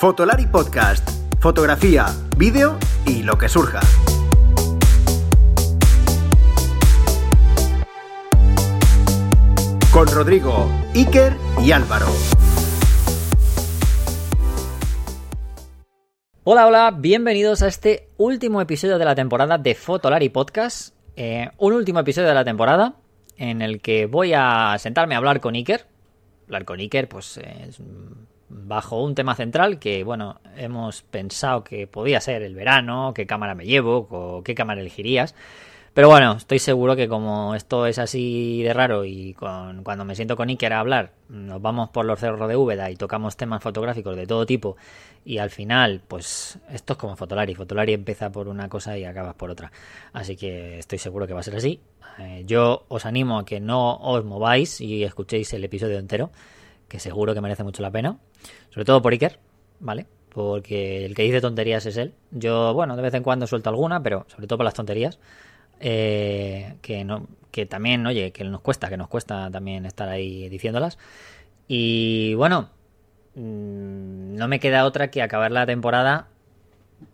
Fotolari Podcast. Fotografía, vídeo y lo que surja. Con Rodrigo, Iker y Álvaro. Hola, hola, bienvenidos a este último episodio de la temporada de Fotolari Podcast. Eh, un último episodio de la temporada en el que voy a sentarme a hablar con Iker. Hablar con Iker, pues es bajo un tema central que, bueno, hemos pensado que podía ser el verano, qué cámara me llevo, o qué cámara elegirías. Pero bueno, estoy seguro que como esto es así de raro y con, cuando me siento con Iker a hablar, nos vamos por los cerros de Úbeda y tocamos temas fotográficos de todo tipo y al final, pues esto es como Fotolari. Fotolari empieza por una cosa y acabas por otra. Así que estoy seguro que va a ser así. Eh, yo os animo a que no os mováis y escuchéis el episodio entero que seguro que merece mucho la pena. Sobre todo por Iker, ¿vale? Porque el que dice tonterías es él. Yo, bueno, de vez en cuando suelto alguna, pero sobre todo por las tonterías. Eh, que no que también, oye, que nos cuesta, que nos cuesta también estar ahí diciéndolas. Y bueno, mm, no me queda otra que acabar la temporada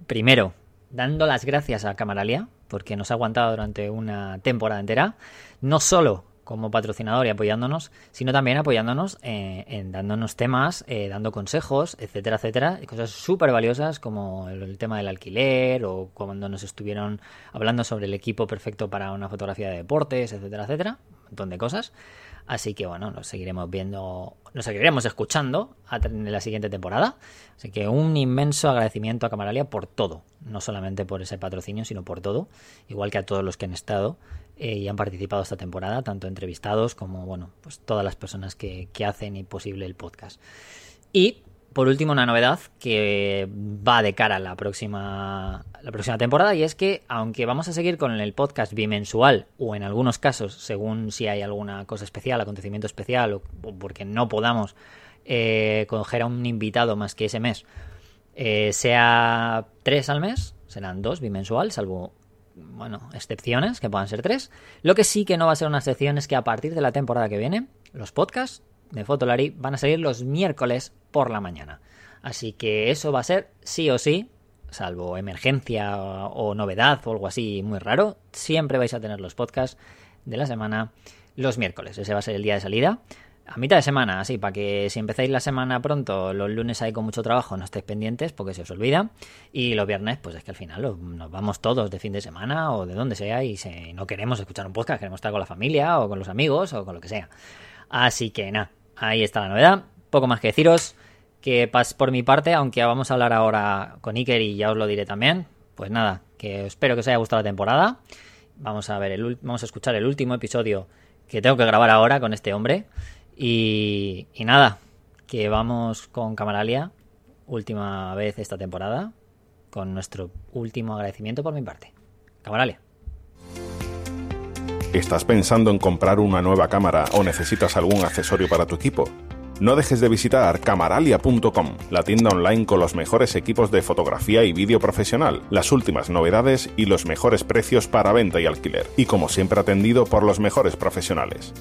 primero dando las gracias a Camaralia porque nos ha aguantado durante una temporada entera, no solo como patrocinador y apoyándonos, sino también apoyándonos eh, en dándonos temas, eh, dando consejos, etcétera, etcétera, cosas súper valiosas como el, tema del alquiler o cuando nos estuvieron hablando sobre el equipo perfecto para una fotografía de deportes, etcétera, etcétera, un montón de cosas. Así que bueno, nos seguiremos viendo, nos seguiremos escuchando en la siguiente temporada. Así que un inmenso agradecimiento a Camaralia por todo, no solamente por ese patrocinio, sino por todo, igual que a todos los que han estado eh, y han participado esta temporada, tanto entrevistados como, bueno, pues todas las personas que, que hacen posible el podcast. Y por último, una novedad que va de cara a la próxima, la próxima temporada y es que, aunque vamos a seguir con el podcast bimensual o en algunos casos, según si hay alguna cosa especial, acontecimiento especial o, porque no podamos eh, coger a un invitado más que ese mes, eh, sea tres al mes, serán dos bimensual, salvo bueno, excepciones, que puedan ser tres. Lo que sí que no va a ser una excepción es que a partir de la temporada que viene, los podcasts de Fotolari van a salir los miércoles por la mañana. Así que eso va a ser sí o sí, salvo emergencia o, novedad o algo así muy raro, siempre vais a tener los podcasts de la semana los miércoles. Ese va a ser el día de salida. A mitad de semana, así, para que si empezáis la semana pronto, los lunes hay con mucho trabajo, no estéis pendientes porque se os olvida. Y los viernes, pues es que al final nos vamos todos de fin de semana o de donde sea y si no queremos escuchar un podcast, queremos estar con la familia o con los amigos o con lo que sea. Así que nada, ahí está la novedad. Poco más que deciros que pas por mi parte, aunque vamos a hablar ahora con Iker y ya os lo diré también. Pues nada, que espero que os haya gustado la temporada. Vamos a ver, el, vamos a escuchar el último episodio que tengo que grabar ahora con este hombre. Y, nada, que vamos con Camaralia, última vez esta temporada, con nuestro último agradecimiento por mi parte. Camaralia. ¿Estás pensando en comprar una nueva cámara o necesitas algún accesorio para tu equipo? No dejes de visitar camaralia.com, la tienda online con los mejores equipos de fotografía y vídeo profesional, las últimas novedades y los mejores precios para venta y alquiler, y como siempre atendido por los mejores profesionales.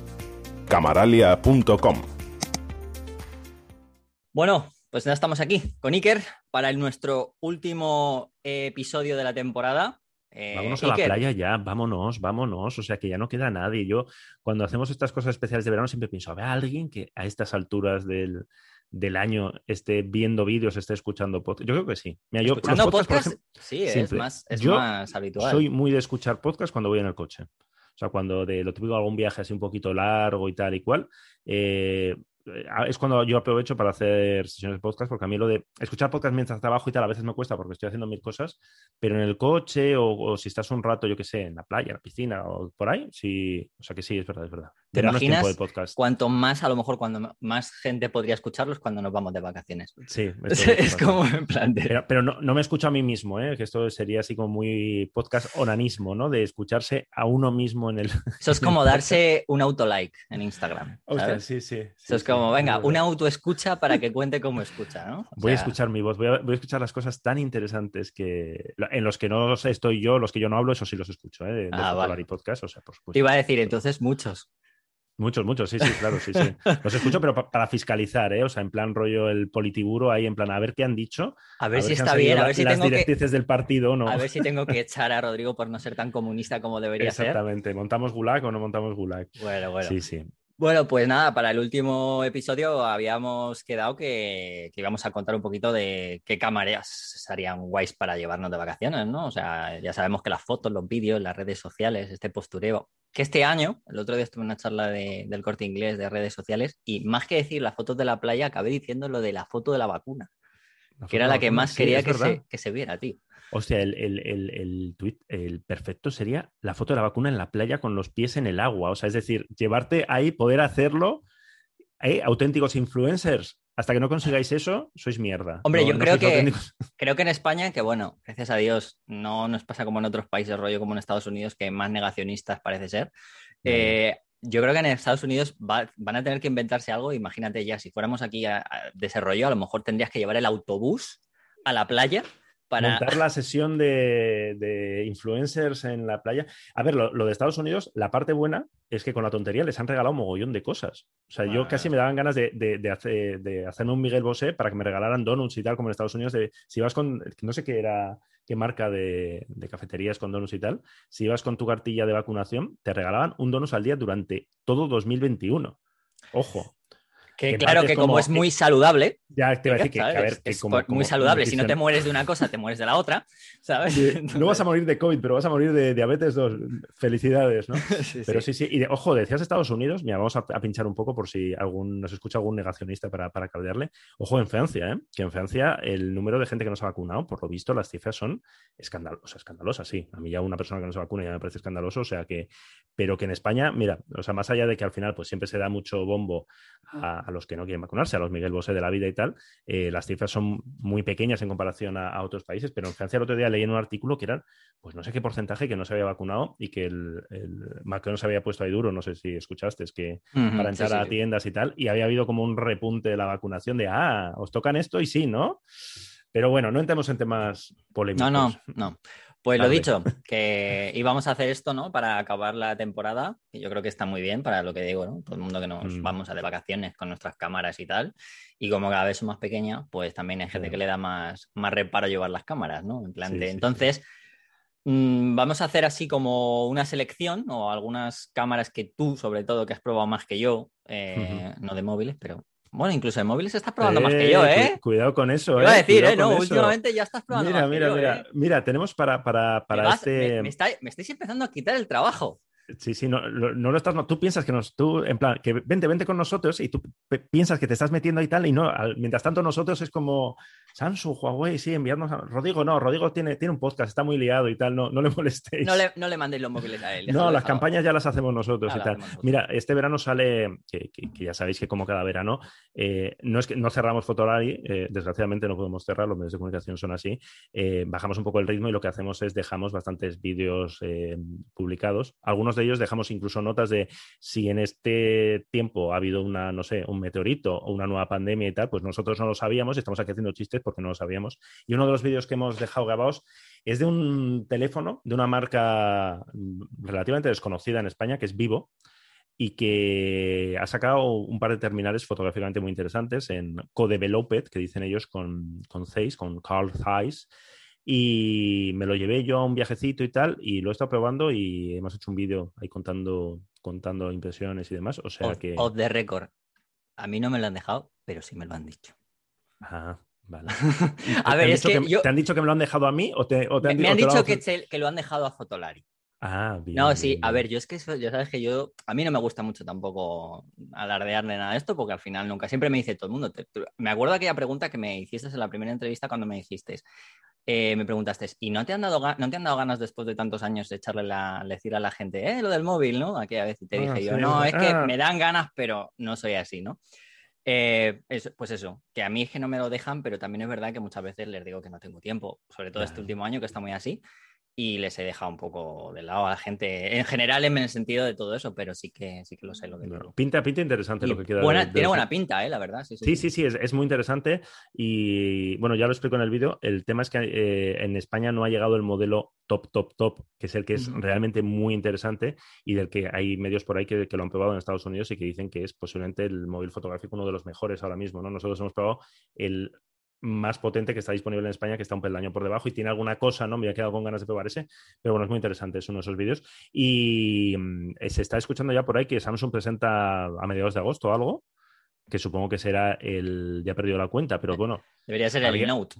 camaralia.com Bueno, pues ya estamos aquí con Iker para nuestro último episodio de la temporada. Eh, vámonos a la playa ya, vámonos, vámonos. O sea que ya no queda nadie. Yo, cuando hacemos estas cosas especiales de verano, siempre pienso, a alguien que a estas alturas del, año esté viendo vídeos, esté escuchando podcast. Yo creo que sí. ¿Escuchando podcast? sí, es, más, es más habitual. Soy muy de escuchar podcast cuando voy en el coche. O sea, cuando de lo típico algún viaje así un poquito largo y tal y cual, eh, es cuando yo aprovecho para hacer sesiones de podcast, porque a mí lo de escuchar podcast mientras trabajo y tal a veces me cuesta porque estoy haciendo mil cosas, pero en el coche o, si estás un rato, yo qué sé, en la playa, en la piscina o por ahí, sí, o sea que sí, es verdad, es verdad. ¿Te imaginas cuanto más, a lo mejor, cuando más gente podría escucharlos cuando nos vamos de vacaciones? Sí, es como en plan Pero, no, no, me escucho a mí mismo, ¿eh? que esto sería así como muy podcast onanismo, ¿no? De escucharse a uno mismo en el... Eso es como darse un auto-like en Instagram. sí, sí. Eso es como, venga, una auto-escucha para que cuente cómo escucha, ¿no? voy a escuchar mi voz, voy a, escuchar las cosas tan interesantes que en los que no estoy yo, los que yo no hablo, eso sí los escucho, ¿eh? De, ah, podcast, o sea, por Te iba a decir, entonces muchos. Muchos, muchos, sí, sí, claro, sí, sí. Los escucho, pero pa- para fiscalizar, ¿eh? O sea, en plan rollo el politiburo, ahí en plan, a ver qué han dicho. A ver si está bien, a la- ver si las tengo que, directrices del partido o no. a ver si tengo que echar a Rodrigo por no ser tan comunista como debería ser. Exactamente. ¿Montamos gulag o no montamos gulag? Bueno, bueno. Sí, sí. Bueno, pues nada, para el último episodio habíamos quedado que, que íbamos a contar un poquito de qué cámaras serían guays para llevarnos de vacaciones, ¿no? O sea, ya sabemos que las fotos, los vídeos, las redes sociales, este postureo, que este año, el otro día estuve en una charla de- del corte inglés de redes sociales y más que decir las fotos de la playa, acabé diciendo lo de la foto de la vacuna, que era la que más Sí, quería que se, que se viera, tío. Hostia, el, el, el, el tuit, el perfecto sería la foto de la vacuna en la playa con los pies en el agua. O sea, es decir, llevarte ahí, poder hacerlo. ¿eh? Auténticos influencers. Hasta que no consigáis eso, sois mierda. Hombre, No- yo no creo que- auténticos. Creo que en España, que bueno, gracias a Dios, no nos pasa como en otros países, rollo como en Estados Unidos, que más negacionistas parece ser. Eh, yo creo que en Estados Unidos va- van a tener que inventarse algo. Imagínate ya, si fuéramos aquí a, a- de ese rollo, a lo mejor tendrías que llevar el autobús a la playa para. Montar la sesión de, de influencers en la playa. A ver, lo, lo de Estados Unidos, la parte buena es que con la tontería les han regalado un mogollón de cosas. O sea, yo Ah. casi me daban ganas de, de, de hacer, de hacerme un Miguel Bosé para que me regalaran donuts y tal, como en Estados Unidos. Si vas con, no sé qué era, qué marca de, de cafeterías con donuts y tal, si ibas con tu cartilla de vacunación, te regalaban un donut al día durante todo 2021. Ojo, Que que claro que como, como- es muy saludable, ya te iba a decir que, Es- que es como- muy como saludable. Si no te mueres de una cosa, te mueres de la otra, ¿sabes? No vas a morir de COVID, pero vas a morir de diabetes 2. Felicidades, ¿no? Sí, Pero sí. sí. Y de- ojo, decías Estados Unidos, mira, vamos a, a pinchar un poco por si algún, nos escucha algún negacionista para, para caldearle. Ojo en Francia, ¿eh? Que en Francia el número de gente que no se ha vacunado, por lo visto, las cifras son escandal o sea, escandalosas, sí. A mí ya una persona que no se vacuna ya me parece escandaloso, o sea que, pero que en España, mira, o sea, más allá de que al final pues siempre se da mucho bombo a, a los que no quieren vacunarse, a los Miguel Bosé de la vida y tal, eh, las cifras son muy pequeñas en comparación a, a otros países, pero en Francia el otro día leí en un artículo que eran, pues no sé qué porcentaje que no se había vacunado y que el, el Macron se había puesto ahí duro, no sé si escuchaste, es que para entrar sí, a tiendas y tal, y había habido como un repunte de la vacunación de, ah, os tocan esto y sí, ¿no? Pero bueno, no entremos en temas polémicos. No, no, no. Pues lo dicho, que íbamos a hacer esto, ¿no? Para acabar la temporada, que yo creo que está muy bien para lo que digo, ¿no? Todo el mundo que nos Mm. vamos a de vacaciones con nuestras cámaras y tal. Y como cada vez son más pequeñas, pues también hay gente que le da más, más reparo llevar las cámaras, ¿no? En plan Sí, de- sí, entonces, mm, vamos a hacer así como una selección o algunas cámaras que tú, sobre todo, que has probado más que yo, eh, no de móviles, pero bueno, incluso de móviles estás probando más que yo, cu- ¿eh? Cuidado con eso, Iba a ¿eh? decir, Cuidado ¿eh? No, últimamente ya estás probando Mira, más que mira, yo, mira, ¿eh? mira, tenemos para, para, para vas- este. me, me está- me estáis empezando a quitar el trabajo. Sí, sí, no, lo- no lo estás, no, tú piensas que nos, tú, en plan, que vente, vente con nosotros y tú piensas que te estás metiendo y tal, y no, al- mientras tanto nosotros es como Samsung, Huawei, sí, enviarnos a Rodrigo, no, Rodrigo tiene, tiene un podcast, está muy liado y tal, no, no le molestéis. No le, no le mandéis los móviles a él. No, las campañas ya las hacemos nosotros Ah, y tal. hacemos. Mira, este verano sale, que, que- que ya sabéis que como cada verano, eh, no es que no cerramos Fotolari, eh, desgraciadamente no podemos cerrar, los medios de comunicación son así, eh, bajamos un poco el ritmo y lo que hacemos es dejamos bastantes vídeos publicados. Algunos de ellos dejamos incluso notas de si en este tiempo ha habido una, no sé, un meteorito o una nueva pandemia y tal, pues nosotros no lo sabíamos y estamos aquí haciendo chistes porque no lo sabíamos. Y uno de los vídeos que hemos dejado grabados es de un teléfono de una marca mm, relativamente desconocida en España, que es Vivo, y que ha sacado un par de terminales fotográficamente muy interesantes en co-developed, que dicen ellos con, con Zeiss, con Carl Zeiss. Y me lo llevé yo a un viajecito y tal, y lo he estado probando y hemos hecho un vídeo ahí contando, contando impresiones y demás. O sea Off, que. off the record. A mí no me lo han dejado, pero sí me lo han dicho. Ah, vale. a ¿Te ver, han es dicho que yo. ¿Te han dicho que me lo han dejado a mí o te, o te Me, han, me han lo dicho que, lo han dejado a Fotolari. Ah, bien. No, sí, bien, a ver, yo es que eso- ya sabes que yo, a mí no me gusta mucho tampoco alardear de nada de esto, porque al final nunca, siempre me dice todo el mundo. te- me acuerdo de aquella pregunta que me hiciste en la primera entrevista cuando me dijiste, eh, me preguntaste, ¿y no te han dado no te han dado ganas después de tantos años de echarle la, decir a la gente, eh, lo del móvil, ¿no? Aquella vez y te Ah, dije yo, no, es que ah. me dan ganas, pero no soy así, ¿no? Eh, eso- pues eso, que a mí es que no me lo dejan, pero también es verdad que muchas veces les digo que no tengo tiempo, sobre todo este último año que está muy así. Y les he dejado un poco de lado a la gente, en general en el sentido de todo eso, pero sí que, sí que lo sé lo que bueno, Pinta, pinta interesante y lo que queda. Buena, de- de tiene los- buena pinta, ¿eh? La verdad. Sí, sí. Sí, sí, sí, es, es muy interesante y bueno, ya lo explico en el vídeo. El tema es que eh, en España no ha llegado el modelo top, top, top, que es el que es realmente muy interesante y del que hay medios por ahí que, que lo han probado en Estados Unidos y que dicen que es posiblemente el móvil fotográfico uno de los mejores ahora mismo, ¿no? Nosotros hemos probado el más potente que está disponible en España, que está un peldaño por debajo y tiene alguna cosa, ¿no? Me había quedado con ganas de probar ese, pero bueno, es muy interesante, es uno de esos vídeos. Y mm, se está escuchando ya por ahí que Samsung presenta a mediados de agosto algo, que supongo que será el, ya he perdido la cuenta, pero bueno, Debería ser el Note.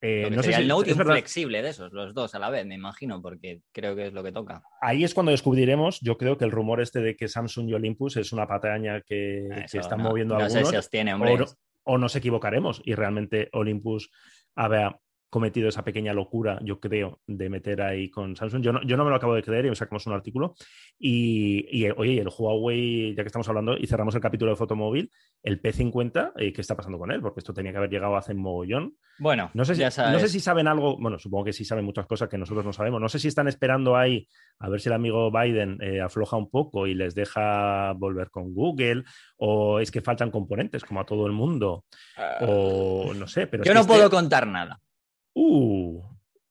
eh, que no sé si el Note y es un flexible de esos, los dos a la vez, me imagino, porque creo que es lo que toca. ahí es cuando descubriremos, yo creo que el rumor este de que Samsung y Olympus es una pataña que, que Eso, están no, moviendo no algunos. sé si os tiene, o, hombre. no- o nos equivocaremos y realmente Olympus había cometido esa pequeña locura, yo creo, de meter ahí con Samsung. Yo no, yo no me lo acabo de creer y sacamos un artículo. Y, y, oye, el Huawei, ya que estamos hablando y cerramos el capítulo de fotomóvil, el P50, eh, ¿qué está pasando con él? Porque esto tenía que haber llegado hace mogollón. Bueno, No sé, si, no sé si saben algo, bueno, supongo que sí saben muchas cosas que nosotros no sabemos. No sé si están esperando ahí a ver si el amigo Biden eh, afloja un poco y les deja volver con Google, o es que faltan componentes como a todo el mundo, o no sé, pero es Yo que no este- puedo contar nada. Uh,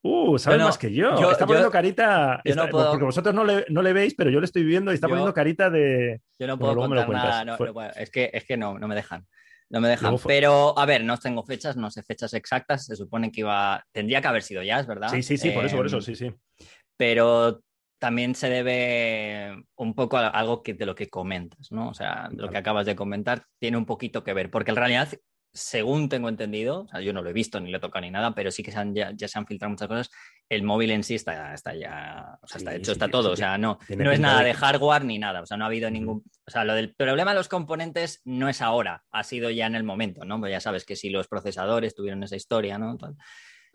uh, más que yo. yo- está yo- poniendo carita, yo no está- puedo- porque vosotros no le, no le veis, pero yo le estoy viendo y está poniendo carita de... Yo no puedo contar nada. cuentas. no, Fue- no puedo. es, que, es que no, no me dejan. No me dejan. Pero, a ver, no tengo fechas, no sé fechas exactas. Se supone que iba. Tendría que haber sido ya, es verdad. Sí, sí, sí, por eso, por Em, eso, sí, sí. pero también se debe un poco a algo que, de lo que comentas, ¿no? O sea, lo que acabas de comentar tiene un poquito que ver, porque en realidad, según tengo entendido, o sea, yo no lo he visto ni lo he tocado ni nada, pero sí que se han- ya, ya se han filtrado muchas cosas, el móvil en sí está, está ya, o sea, está Sí, hecho, sí, está todo, sí, o sea, no, no es nada de hardware ni nada, o sea, no ha habido ningún, o sea, lo del problema de los componentes no es ahora, ha sido ya en el momento, ¿no? Pues ya sabes que si los procesadores tuvieron esa historia, ¿no?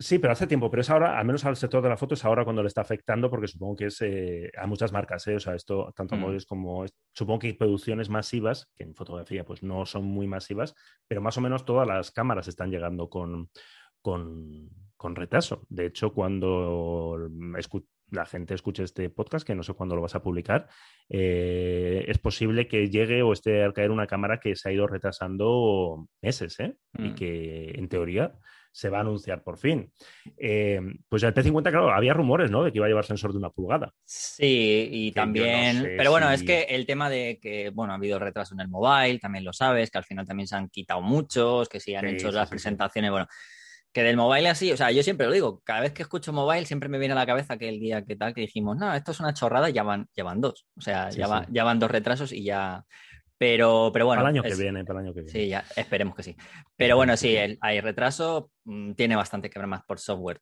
Sí, pero hace tiempo, pero es ahora, al menos al sector de la foto, es ahora cuando le está afectando, porque supongo que es eh, a muchas marcas, ¿eh? o sea, esto, tanto a Mm. móviles como, supongo que hay producciones masivas, que en fotografía pues no son muy masivas, pero más o menos todas las cámaras están llegando con, con, con retraso. De hecho, cuando la gente escuche este podcast, que no sé cuándo lo vas a publicar, eh, es posible que llegue o esté al caer una cámara que se ha ido retrasando meses, ¿eh? Y Mm. que en teoría se va a anunciar por fin. Eh, pues el P50, claro, había rumores, ¿no? De que iba a llevar sensor de una pulgada. Sí, y Que yo no también, sé pero bueno, si- es que el tema de que, bueno, ha habido retraso en el mobile, también lo sabes, que al final también se han quitado muchos, que sí han Sí, hecho sí, las sí, sí. presentaciones, bueno, que del mobile así, o sea, yo siempre lo digo, cada vez que escucho mobile siempre me viene a la cabeza que el día que tal, que dijimos, no, esto es una chorrada, ya van, ya van dos, o sea, Sí, ya, va- sí. ya van dos retrasos y ya, pero, pero bueno. para el año es- que viene, para el año que viene. Sí, ya, esperemos que sí. Pero bueno, sí, el- hay retraso, mm, tiene bastante que ver más por software,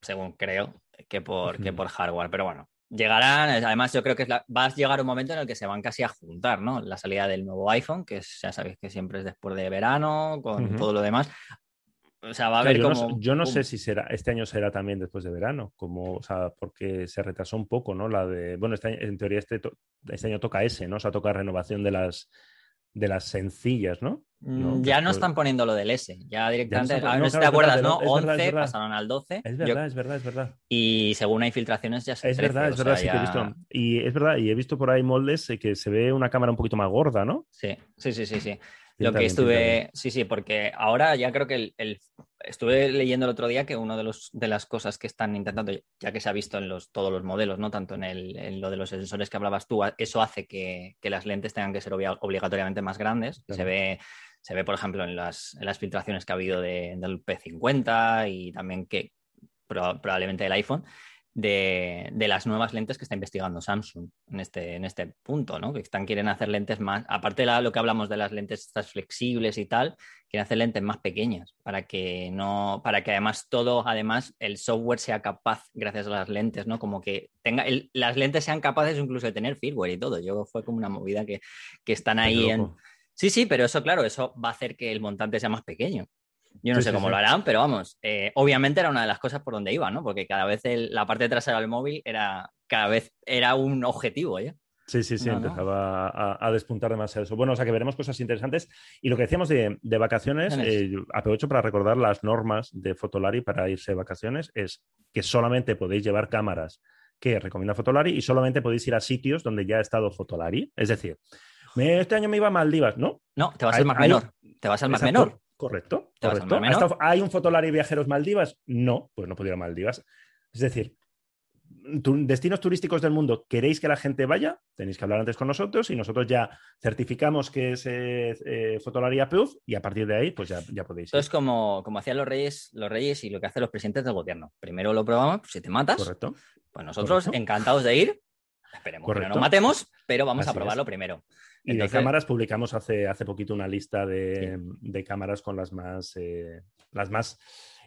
según creo, que por, que por hardware. Pero bueno, llegarán, además yo creo que es la- va a llegar un momento en el que se van casi a juntar, ¿no? La salida del nuevo iPhone, que es- ya sabéis que siempre es después de verano, con todo lo demás. O sea, va a Claro, haber yo, no, sé- yo no ¡pum! sé si será, este año será también después de verano, como, o sea, porque se retrasó un poco, ¿no? La de, bueno, este año- en teoría este, to- este año toca ese, ¿no? O sea, toca renovación de las, de las sencillas, ¿no? Mm, No, ya no están poniendo lo del S, ya directamente, están pon- a ver no, si te acuerdas, ¿no? es verdad, es 11 verdad. pasaron al 12. Es Yo- verdad, es verdad, es verdad. y según hay filtraciones ya se Es verdad, es verdad, sí que he visto. Y es verdad, y he visto por ahí moldes eh, que se ve una cámara un poquito más gorda, ¿no? Sí, sí, sí, sí, sí. Lo que estuve, sí, sí, porque ahora ya creo que el, el- estuve leyendo el otro día que una de los de las cosas que están intentando, ya que se ha visto en los todos los modelos, no tanto en, el, en lo de los sensores que hablabas tú, eso hace que, que las lentes tengan que ser obvia- obligatoriamente más grandes. Claro. Se ve, se ve, por ejemplo, en las, en las filtraciones que ha habido de- del P50 y también que proba- probablemente del iPhone. De, de las nuevas lentes que está investigando Samsung en este, en este punto, ¿no? Que están, quieren hacer lentes más, aparte de la- lo que hablamos de las lentes estas flexibles y tal, quieren hacer lentes más pequeñas para que no, para que además todo, además el software sea capaz, gracias a las lentes, ¿no? Como que tenga, el- las lentes sean capaces incluso de tener firmware y todo. Yo fue como una movida que, que están ahí en. Sí, sí, pero eso, claro, eso va a hacer que el montante sea más pequeño. Yo no Sí, sé sí, cómo sí. lo harán, pero vamos, eh, obviamente era una de las cosas por donde iba, ¿no? Porque cada vez el- la parte trasera del móvil era, cada vez era un objetivo, ¿ya? Sí, sí, sí, No, no. empezaba a, a despuntar demasiado eso. Bueno, o sea que veremos cosas interesantes. Y lo que decíamos de, de vacaciones, eh, aprovecho para recordar las normas de Fotolari para irse de vacaciones, es que solamente podéis llevar cámaras que recomienda Fotolari y solamente podéis ir a sitios donde ya ha estado Fotolari. Es decir, este año me iba a Maldivas, ¿no? No, te vas Hay- al Mar hay- Menor. Te vas al Mar Menor. Correcto, ¿Te vas al correcto. ¿Hay un Fotolari Viajeros Maldivas? No, pues no a Maldivas. Es decir, destinos turísticos del mundo, ¿queréis que la gente vaya? Tenéis que hablar antes con nosotros y nosotros ya certificamos que es eh, eh, Fotolari Approved y a partir de ahí, pues ya, ya podéis ir. es como, como hacían los reyes, los reyes y lo que hacen los presidentes del gobierno. Primero lo probamos, pues si te matas, Correcto. pues nosotros Correcto. encantados de ir. Esperemos que no nos matemos, pero vamos a probarlo es. primero. Y Entonces- de cámaras publicamos hace, hace poquito una lista de, de cámaras con las más, eh, las más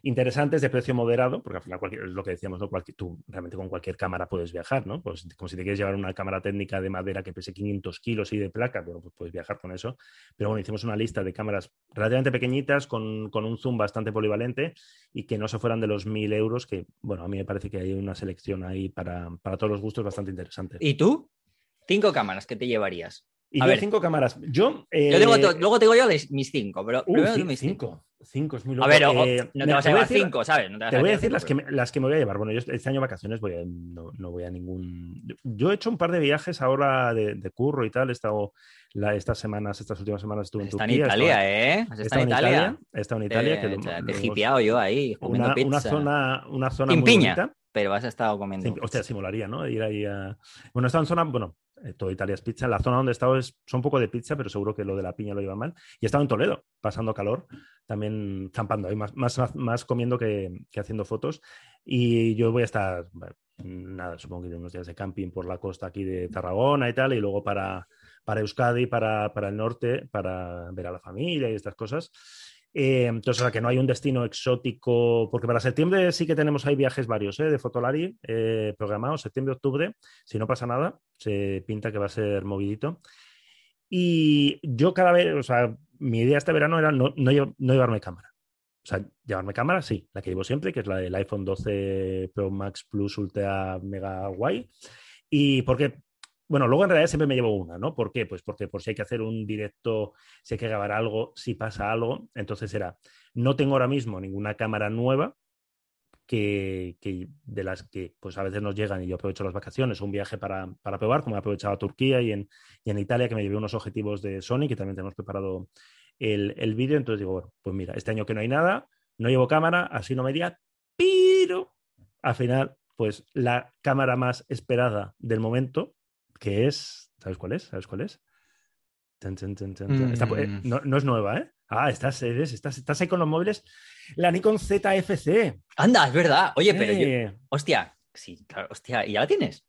interesantes de precio moderado, porque al final cualquier- es lo que decíamos, ¿no? Cualquier- tú realmente con cualquier cámara puedes viajar, ¿no? Pues como si te quieres llevar una cámara técnica de madera que pese 500 kilos y de placa, bueno, pues puedes viajar con eso. Pero bueno, hicimos una lista de cámaras relativamente pequeñitas, con, con un zoom bastante polivalente y que no se fueran de los 1000 euros, que bueno, a mí me parece que hay una selección ahí para, para todos los gustos bastante interesante. ¿Y tú? Cinco cámaras que te llevarías. Y a yo ver. cinco cámaras. Yo, eh, Yo digo, luego te digo yo mis cinco, pero Uh, primero mis cinco. cinco. Es muy A loco. ver, o- Eh, no te vas a llevar decir- cinco, ¿sabes? No te vas Te a voy a decir cinco, las que, me, las que me voy a llevar. Bueno, yo este año vacaciones voy a- no, no voy a ningún... Yo he hecho un par de viajes ahora de, de curro y tal. He estado la- estas semanas, estas últimas semanas estuve en Está en Turquía. Italia, estaba- ¿eh? Estado estado en Italia. He estado en Italia. Te, he hipeado yo ahí, comiendo una, pizza. una zona, una zona Sin muy piña. bonita. Pero has estado comiendo. Sí, hostia, sí molaría, ¿no? Ir ahí a... Bueno, estado en zona, bueno, eh, todo Italia es pizza. La zona donde he estado es, son un poco de pizza, pero seguro que lo de la piña lo iba mal. Y he estado en Toledo, pasando calor, también zampando ahí, más, más, más comiendo que, que haciendo fotos. Y yo voy a estar, bueno, nada, supongo que unos días de camping por la costa aquí de Tarragona y tal, y luego para, para Euskadi, para, para el norte, para ver a la familia y estas cosas. Eh, entonces, o sea, que no hay un destino exótico, porque para septiembre sí que tenemos ahí viajes varios ¿eh? de Fotolari eh, programados, septiembre, octubre, si no pasa nada, se pinta que va a ser movidito. Y yo cada vez, o sea, mi idea este verano era no, no, no llevarme cámara. O sea, llevarme cámara, sí, la que llevo siempre, que es la del iPhone 12 Pro Max Plus Ultra Mega Guay. Y porque, bueno, luego en realidad siempre me llevo una, ¿no? ¿Por qué? Pues porque por si hay que hacer un directo, si hay que grabar algo, si pasa algo, entonces era, no tengo ahora mismo ninguna cámara nueva que, que de las que pues a veces nos llegan y yo aprovecho las vacaciones, un viaje para, para probar, como he aprovechado a Turquía y en, y en Italia, que me llevé unos objetivos de Sony, que también tenemos preparado el, el vídeo. Entonces digo, bueno, pues mira, este año que no hay nada, no llevo cámara, así no me iría, pero al final, pues la cámara más esperada del momento, que es, ¿sabes cuál es? ¿Sabes cuál es? Tan, tan, tan, eh, Mm. no, no es nueva, ¿eh? Ah, estás, eres- estás, estás ahí con los móviles. La Nikon ZFC. Anda, es verdad. Oye, pero yo- Eh, Hostia, sí, claro, hostia, ¿y ya la tienes?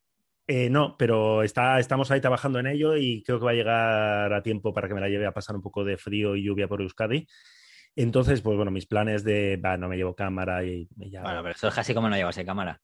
eh, no, pero está, estamos ahí trabajando en ello y creo que va a llegar a tiempo para que me la lleve a pasar un poco de frío y lluvia por Euskadi. Entonces, pues bueno, mis planes de, va, no me llevo cámara y me ya... Bueno, pero eso es casi como no llevas cámara.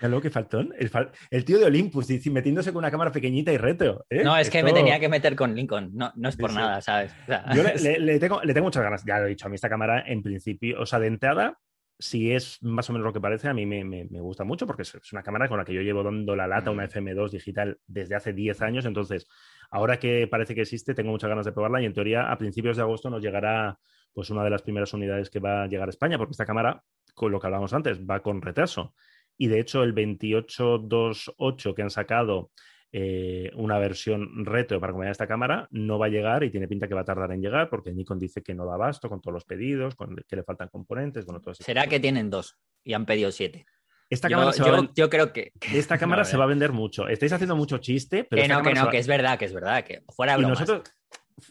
Mira luego que faltón. El, fal- el tío de Olympus metiéndose con una cámara pequeñita y reto. ¿eh? No, es que me tenía que meter con Lincoln. No, no es por Sí, sí. nada, ¿sabes? O sea, Yo le, le- le tengo, le tengo muchas ganas. Ya lo he dicho, a mí esta cámara en principio, o sea, de entrada, si es más o menos lo que parece, a mí me, me- me gusta mucho porque es, es una cámara con la que yo llevo dando la lata, una Mm. FM2 digital desde hace 10 años. Entonces, ahora que parece que existe, tengo muchas ganas de probarla y en teoría a principios de agosto nos llegará pues una de las primeras unidades que va a llegar a España porque esta cámara, con lo que hablábamos antes, va con retraso. Y de hecho, el 2828 que han sacado eh, una versión retro para acompañar esta cámara no va a llegar y tiene pinta que va a tardar en llegar porque Nikon dice que no da abasto con todos los pedidos, con que le faltan componentes, bueno, todo. Será que tienen dos y han pedido siete. Esta Yo, cámara, se, yo- creo que. esta cámara no, se va a vender mucho. Estáis haciendo mucho chiste, pero Que no, que no, va- que es verdad, que es verdad, que fuera y nosotros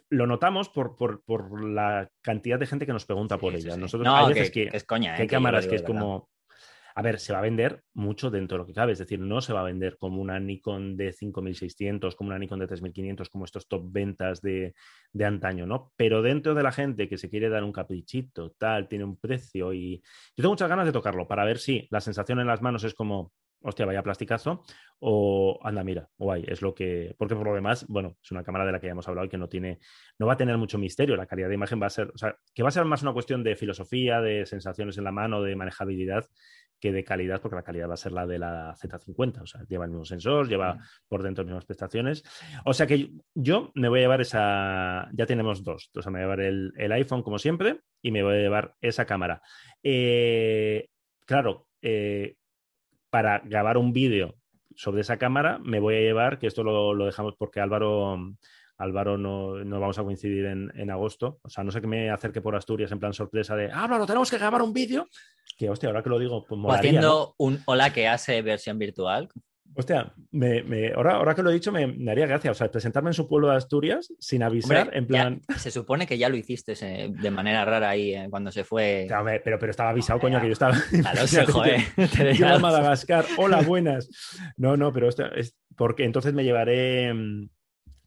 lo notamos por, por- por la cantidad de gente que nos pregunta por sí, ella. sí. Nosotros No, hay que, veces que, que es coña, que eh, hay lo cámaras que es como. A ver, se va a vender mucho dentro de lo que cabe. Es decir, no se va a vender como una Nikon de 5600, como una Nikon de 3500, como estos top ventas de, de antaño, ¿no? Pero dentro de la gente que se quiere dar un caprichito, tal, tiene un precio y. Yo tengo muchas ganas de tocarlo para ver si la sensación en las manos es como. hostia, vaya plasticazo, o anda, mira, guay, es lo que. Porque por lo demás, bueno, es una cámara de la que ya hemos hablado y que no tiene, no va a tener mucho misterio. La calidad de imagen va a ser, o sea, que va a ser más una cuestión de filosofía, de sensaciones en la mano, de manejabilidad, que de calidad, porque la calidad va a ser la de la Z50. O sea, lleva el mismo sensor, lleva por dentro las mismas prestaciones. O sea que yo me voy a llevar esa. Ya tenemos dos. O sea, me voy a llevar el, el iPhone como siempre y me voy a llevar esa cámara. Eh, claro, eh, para grabar un vídeo sobre esa cámara, me voy a llevar, que esto lo, lo dejamos porque Álvaro, Álvaro no, no vamos a coincidir en, en, agosto. O sea, no sé que me acerque por Asturias en plan sorpresa de Álvaro, tenemos que grabar un vídeo. Que hostia, ahora que lo digo, pues molaría, haciendo ¿no? un hola que hace versión virtual. Hostia, me, me, ahora, ahora, que lo he dicho me, me, haría gracia. O sea, presentarme en su pueblo de Asturias sin avisar, Hombre, en plan. Ya, se supone que ya lo hiciste eh, de manera rara ahí eh, cuando se fue. O sea, pero, pero estaba avisado, coño, que yo estaba. Claro, joder. Yo a Madagascar. Hola, buenas. No, no, pero esto es porque entonces me llevaré.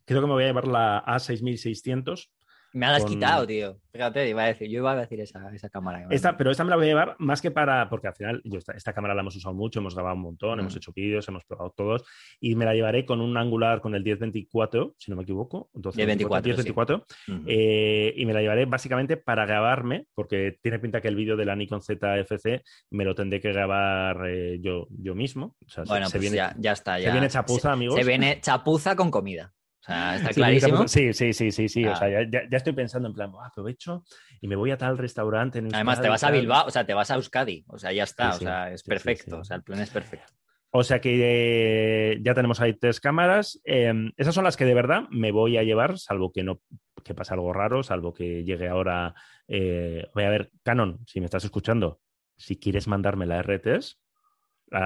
Mm, Creo que me voy a llevar la A6600. Me has con... quitado, tío. Fíjate, iba a decir, yo iba a decir esa, esa cámara. Esta, pero esta me la voy a llevar más que para, porque al final yo esta, esta cámara la hemos usado mucho, hemos grabado un montón, mm. hemos hecho vídeos, hemos probado todos, y me la llevaré con un angular con el 1024, si no me equivoco, 1024, 1024 sí. eh, y me la llevaré básicamente para grabarme, porque tiene pinta que el vídeo de la Nikon ZFC me lo tendré que grabar eh, yo, yo mismo. O sea, bueno, se, pues viene, ya, ya está. Ya. Se viene chapuza, se, amigos. Se viene chapuza con comida. O sea, está clarísimo. Sí, sí, sí, sí, sí. Ah. O sea, ya, ya, estoy pensando en plan, aprovecho y me voy a tal restaurante. En Además, te vas a Bilbao, o sea, te vas a Euskadi. O sea, ya está. Sí, o sea, es perfecto. O sea, el plan es perfecto. O sea que eh, ya tenemos ahí tres cámaras. Eh, esas son las que de verdad me voy a llevar, salvo que no que pase algo raro, salvo que llegue ahora. Eh, voy a ver, Canon, si me estás escuchando, si quieres mandarme la RTS,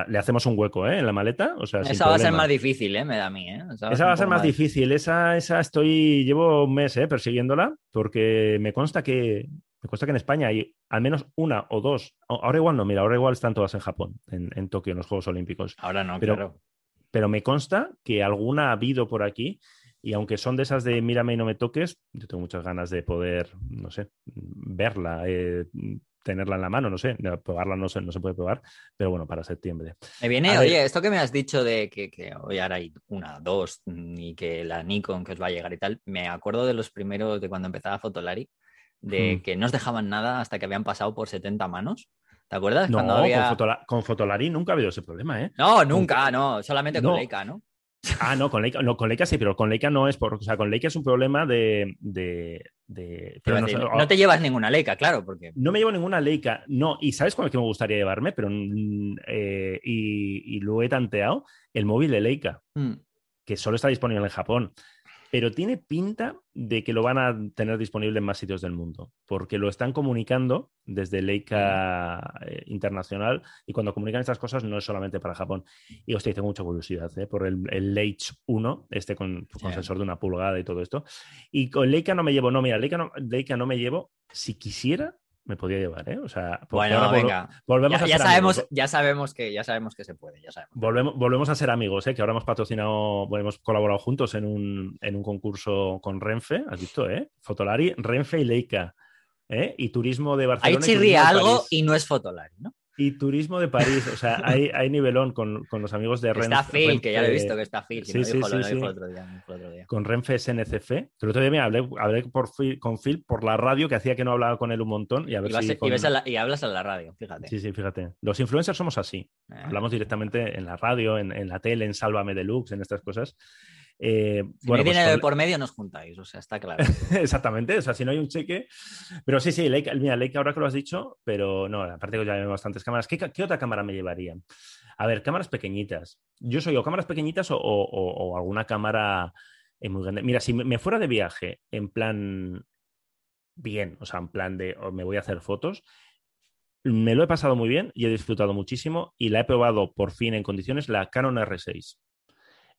le hacemos un hueco ¿eh? en la maleta. O sea, esa va a ser más difícil, ¿eh? me da a mí. ¿eh? Esa va, esa va a ser más, más difícil. Esa, esa estoy, llevo un mes ¿eh? persiguiéndola porque me consta que me consta que en España hay al menos una o dos. Ahora igual no, mira, ahora igual están todas en Japón, en, en Tokio, en los Juegos Olímpicos. Ahora no, pero, claro. Pero me consta que alguna ha habido por aquí y aunque son de esas de mírame y no me toques, yo tengo muchas ganas de poder, no sé, verla, eh, tenerla en la mano, no sé, probarla no, sé, no se puede probar, pero bueno, para septiembre. Me viene, oye, esto que me has dicho de que, que hoy ahora hay una, dos, y que la Nikon que os va a llegar y tal, me acuerdo de los primeros, de cuando empezaba Fotolari, de hmm. que no os dejaban nada hasta que habían pasado por 70 manos. ¿Te acuerdas? No, Cuando había... con, Fotola con, Fotolari nunca ha habido ese problema, ¿eh? No, nunca, no, solamente con no. Leica, ¿no? Ah, no, con Leica, no, con Leica sí, pero con Leica no es por. O sea, con Leica es un problema de. de, de pero no, no, te llevas ninguna Leica, claro, porque. No me llevo ninguna Leica, no. ¿Y sabes cuál es que me gustaría llevarme? Pero. Eh, y, y, lo he tanteado: el móvil de Leica, mm. que solo está disponible en Japón. Pero tiene pinta de que lo van a tener disponible en más sitios del mundo, porque lo están comunicando desde Leica eh, Internacional y cuando comunican estas cosas no es solamente para Japón. Y hostia, tengo mucha curiosidad ¿eh? por el, el Leitch 1, este con, con sensor de una pulgada y todo esto. Y con Leica no me llevo, no, mira, Leica no, Leica no me llevo, si quisiera, me podía llevar, ¿eh? O sea, bueno, ahora venga. volvemos ya, a ya ser sabemos, amigos. ya sabemos que ya sabemos que se puede, ya sabemos. Volvemos, volvemos a ser amigos, ¿eh? Que ahora hemos patrocinado, bueno, hemos colaborado juntos en un, en un concurso con Renfe, has visto, ¿eh? Fotolari, Renfe y Leica, ¿eh? Y turismo de Barcelona. Ahí chirría algo y no es Fotolari, ¿no? Y turismo de París, o sea, hay, hay nivelón con, con, los amigos de Renfe. Está Phil, Renfe, que ya lo he visto que está Phil. Sí, no sí, dijo, sí, otro día, el otro día. Con Renfe SNCF. El otro día me hablé, hablé por con Phil por la radio, que hacía que no hablaba con él un montón. Y, a ver y, vas, si y, ves la, y, hablas en la radio, fíjate. Sí, sí, fíjate. Los influencers somos así. Eh. Hablamos directamente en la radio, en, en la tele, en Sálvame Deluxe, en estas cosas. Eh, si bueno, no pues, de por medio, nos juntáis, o sea, está claro. Exactamente, o sea, si no hay un cheque. Pero sí, sí, Leica, mira, Leica ahora que lo has dicho, pero no, aparte que ya hay bastantes cámaras. ¿Qué, ¿Qué, otra cámara me llevaría? A ver, cámaras pequeñitas. Yo soy o cámaras pequeñitas o, o, o alguna cámara eh, muy grande. Mira, si me fuera de viaje en plan bien, o sea, en plan de me voy a hacer fotos, me lo he pasado muy bien y he disfrutado muchísimo y la he probado por fin en condiciones, la Canon R6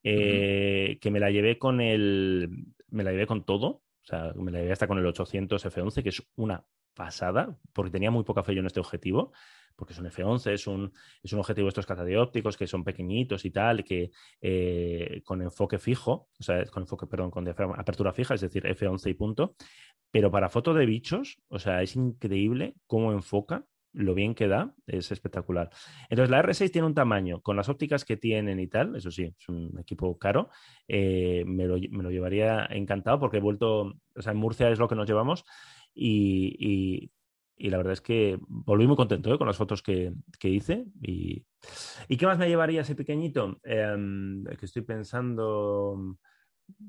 eh, que me la llevé con el. Me la llevé con todo. O sea, me la llevé hasta con el 800 F11, que es una pasada, porque tenía muy poca fe yo en este objetivo, porque es un F11, es un, es un objetivo estos catadiópticos que son pequeñitos y tal, que eh, con enfoque fijo, o sea, con enfoque, perdón, con apertura fija, es decir, F11 y punto, pero para foto de bichos, o sea, es increíble cómo enfoca lo bien que da es espectacular. Entonces, la R6 tiene un tamaño, con las ópticas que tienen y tal, eso sí, es un equipo caro, eh, me, lo, me, lo, llevaría encantado porque he vuelto, o sea, en Murcia es lo que nos llevamos y, y, y la verdad es que volví muy contento ¿eh? con las fotos que, que hice. Y, y, qué más me llevaría ese pequeñito? Eh, que estoy pensando,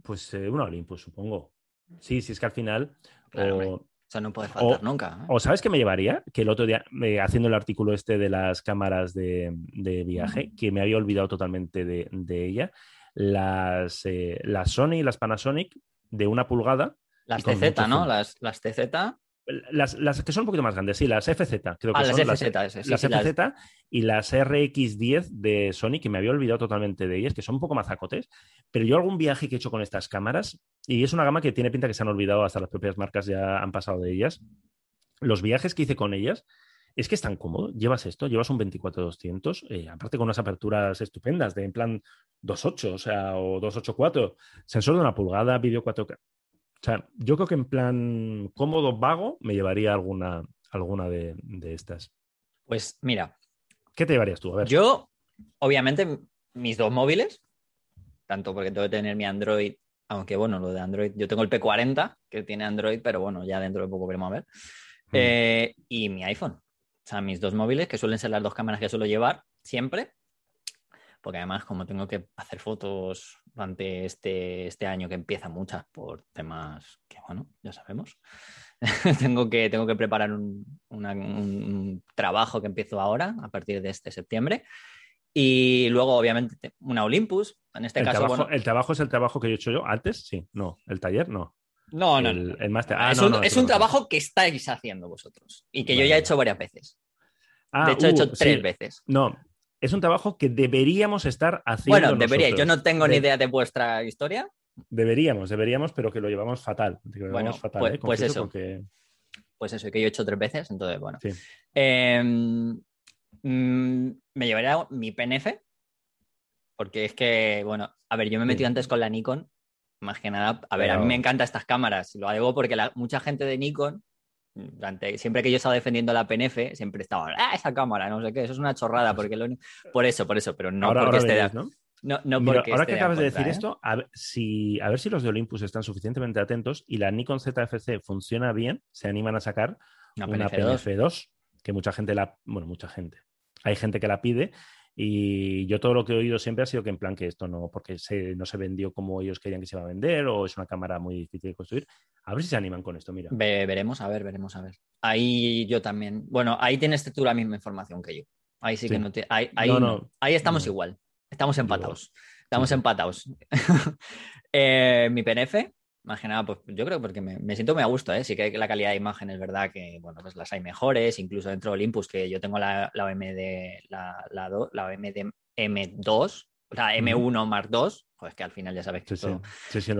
pues eh, un Olympus, supongo. Sí, sí, es que al final... Claro, o, o sea, no puede faltar o, nunca. ¿eh? O sabes qué me llevaría? Que el otro día, eh, haciendo el artículo este de las cámaras de, de viaje, que me había olvidado totalmente de, de ella, las, eh, las Sony y las Panasonic de una pulgada. Las TZ, ¿no? Las, las TZ. Las, las, que son un poquito más grandes, sí, las FZ, creo que ah, son las FZ, las, sí, las sí, FZ las... y las RX10 de Sony, que me había olvidado totalmente de ellas, que son un poco mazacotes, pero yo algún viaje que he hecho con estas cámaras, y es una gama que tiene pinta que se han olvidado, hasta las propias marcas ya han pasado de ellas, los viajes que hice con ellas, es que es tan cómodo, llevas esto, llevas un 24-200, eh, aparte con unas aperturas estupendas, de en plan 2.8, o sea, o 2.8.4, sensor de una pulgada, vídeo 4K, o sea, yo creo que en plan cómodo, vago, me llevaría alguna, alguna de, de, estas. Pues mira. ¿Qué te llevarías tú? A ver. Yo, obviamente, mis dos móviles, tanto porque tengo que tener mi Android, aunque bueno, lo de Android, yo tengo el P40, que tiene Android, pero bueno, ya dentro de poco veremos a ver. Mm. Eh, y mi iPhone. O sea, mis dos móviles, que suelen ser las dos cámaras que suelo llevar siempre, porque además como tengo que hacer fotos durante este, este año que empieza muchas por temas que, bueno, ya sabemos, tengo, que, tengo que preparar un, una, un, trabajo que empiezo ahora, a partir de este septiembre. Y luego, obviamente, una Olympus. En este el caso. Trabajo, bueno, ¿El trabajo es el trabajo que yo he hecho yo antes? Sí, no. ¿El taller? No. No, no. El, el máster. Ah, es no, un, no, es un trabajo que estáis haciendo vosotros y que vale. yo ya he hecho varias veces. Ah, de hecho, uh, he hecho tres sí. veces. No, es un trabajo que deberíamos estar haciendo. Bueno, debería. nosotros. Yo no tengo De- ni idea de vuestra historia. Deberíamos, deberíamos, pero que lo llevamos fatal. Lo llevamos Bueno, fatal, pues- ¿eh? pues eso. porque- Pues eso, que yo he hecho tres veces, entonces, bueno. Sí. Eh, mm, me llevaría mi PNF, porque es que, bueno, a ver, yo me he metido Sí. antes con la Nikon, más que nada, a ver, a mí me encantan estas cámaras, lo hago porque la- mucha gente de Nikon, durante, siempre que yo estaba defendiendo la PNF, siempre estaban, ah, esa cámara, no sé qué, eso es una chorrada, porque lo único- por eso, por eso, pero no ahora, porque ahora esté de- ¿no? no, no Mira, porque ahora que acabas de decir ¿eh? esto, a ver, si, a ver si los de Olympus están suficientemente atentos y la Nikon ZFC funciona bien, se animan a sacar Una una PNF2. PNF2, que mucha gente la, bueno, mucha gente, hay gente que la pide y yo todo lo que he oído siempre ha sido que en plan que esto no, porque se, no se vendió como ellos querían que se iba a vender o es una cámara muy difícil de construir. A ver si se animan con esto, mira. Ve- veremos, a ver, veremos, a ver. Ahí yo también. Bueno, ahí tienes tú la misma información que yo. Ahí sí, que no te. Ahí, ahí, No, no. ahí estamos No. igual. Estamos empatados. Estamos sí. empatados. Eh, mi PNF, más que nada, pues yo creo porque me, me siento muy a gusto, ¿eh? Sí que la calidad de imagen es verdad que, bueno, pues las hay mejores, incluso dentro de Olympus, que yo tengo la, la OMD, la, la, do- la OMD M2, o sea, M1 más 2, pues que al final ya sabes que Sí, esto- Sí, sí,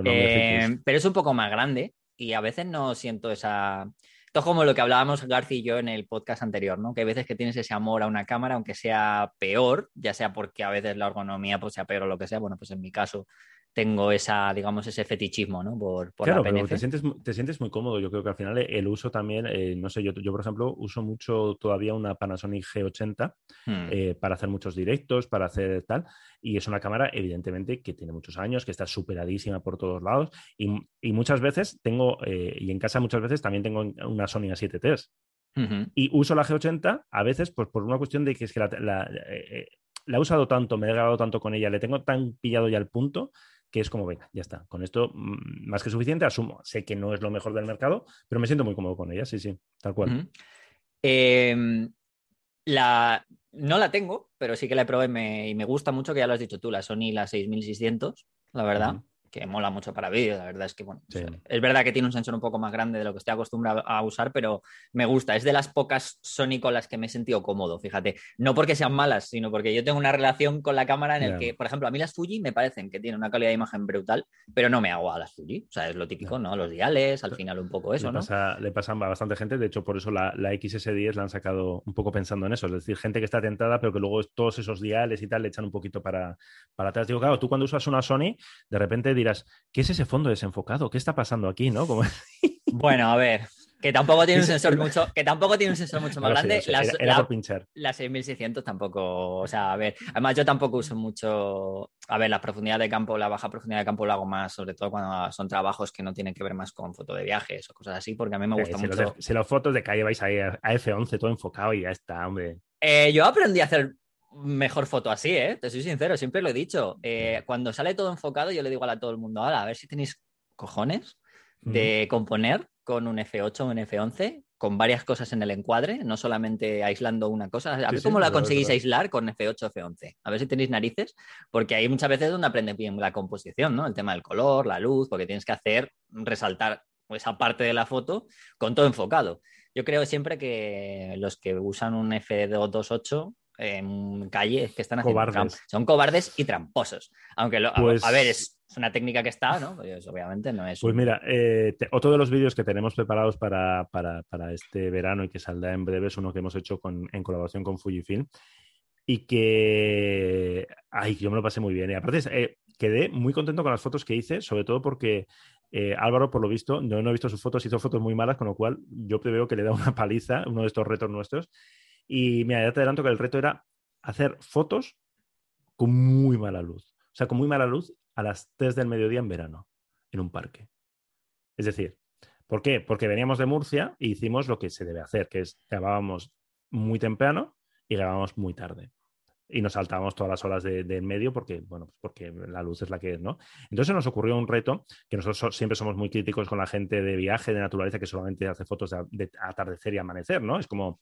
eh, pero es un poco más grande y a veces no siento esa. Esto es como lo que hablábamos García y yo en el podcast anterior, ¿no? Que hay veces que tienes ese amor a una cámara, aunque sea peor, ya sea porque a veces la ergonomía pues, sea peor o lo que sea. Bueno, pues en mi caso tengo esa, digamos, ese fetichismo, ¿no? Por, por Claro, la pero PNF. te sientes, te sientes muy cómodo. Yo creo que al final el uso también, eh, no sé, yo, yo por ejemplo uso mucho todavía una Panasonic G80 Hmm. eh, para hacer muchos directos, para hacer tal. Y es una cámara, evidentemente, que tiene muchos años, que está superadísima por todos lados. Y, y muchas veces tengo, eh, y en casa muchas veces también tengo una Sony A7 III. Ujú. Y uso la G80 a veces pues, por una cuestión de que es que la, la- eh, eh, la he usado tanto, me he grabado tanto con ella, le tengo tan pillado ya el punto que es como, venga, ya está. Con esto, mm, más que suficiente, asumo. Sé que no es lo mejor del mercado, pero me siento muy cómodo con ella, sí, sí, tal cual. Eh, la, no la tengo, pero sí que la he probado y me, y me gusta mucho, que ya lo has dicho tú, la Sony la 6600, la verdad. Que mola mucho para vídeo, la verdad es que, bueno, Sí. es verdad que tiene un sensor un poco más grande de lo que estoy acostumbrado a usar, pero me gusta, es de las pocas Sony con las que me he sentido cómodo, fíjate, no porque sean malas, sino porque yo tengo una relación con la cámara en el Ya. que, por ejemplo, a mí las Fuji me parecen que tienen una calidad de imagen brutal, pero no me hago a las Fuji, o sea, es lo típico. ¿no? Los diales, al final un poco eso, le, ¿no? pasa, le pasan a bastante gente, de hecho por eso la, la XS10 la han sacado un poco pensando en eso, es decir, gente que está tentada pero que luego todos esos diales y tal le echan un poquito para, para atrás. Digo, claro, tú cuando usas una Sony, de repente dirás, ¿qué es ese fondo desenfocado? ¿Qué está pasando aquí? ¿no? Como... Bueno, a ver, Que tampoco tiene un sensor mucho, que tampoco tiene un sensor mucho más sí, grande. sé, Las- era, era la- por pinchar. la 6600 tampoco, o sea, a ver, además yo tampoco uso mucho, a ver, la profundidad de campo, la baja profundidad de campo lo hago más, sobre todo cuando son trabajos que no tienen que ver más con foto de viajes o cosas así, porque a mí me gusta mucho. los, si las fotos de calle vais ahí a, a F11 todo enfocado y ya está, hombre. Eh, yo aprendí a hacer mejor foto así, ¿eh? Te soy sincero, siempre lo he dicho. Eh, cuando sale todo enfocado, yo le digo a todo el mundo, "Hala, a ver si tenéis cojones de componer con un F8 o un F11 con varias cosas en el encuadre, no solamente aislando una cosa. A Sí, ver sí, cómo la conseguís verdad. aislar con F8 o F11. A ver si tenéis narices, porque hay muchas veces donde aprendes bien la composición, ¿no? El tema del color, la luz, porque tienes que hacer resaltar esa parte de la foto con todo enfocado. Yo creo siempre que los que usan un F228 en calle es que están haciendo Cobardes. Son cobardes y tramposos. Aunque, lo- a- Pues- a ver, es, una técnica que está, ¿no? Pues obviamente no es. Pues mira, eh, te- otro de los vídeos que tenemos preparados para, para- para este verano y que saldrá en breve es uno que hemos hecho con- en colaboración con Fujifilm y que, ay, yo me lo pasé muy bien. Y aparte, eh, quedé muy contento con las fotos que hice, sobre todo porque eh, Álvaro, por lo visto, yo no he visto sus fotos, hizo fotos muy malas, con lo cual yo preveo que le da una paliza, uno de estos retos nuestros. Y mira, ya te adelanto que el reto era hacer fotos con muy mala luz. O sea, con muy mala luz a las 3 del mediodía en verano, en un parque. Es decir, ¿por qué? Porque veníamos de Murcia y hicimos lo que se debe hacer, que es grabábamos muy temprano y grabábamos muy tarde. Y nos saltábamos todas las horas de, en medio porque, bueno, pues porque la luz es la que es, ¿no? Entonces nos ocurrió un reto, que nosotros so- siempre somos muy críticos con la gente de viaje, de naturaleza, que solamente hace fotos de, de atardecer y amanecer, ¿no? Es como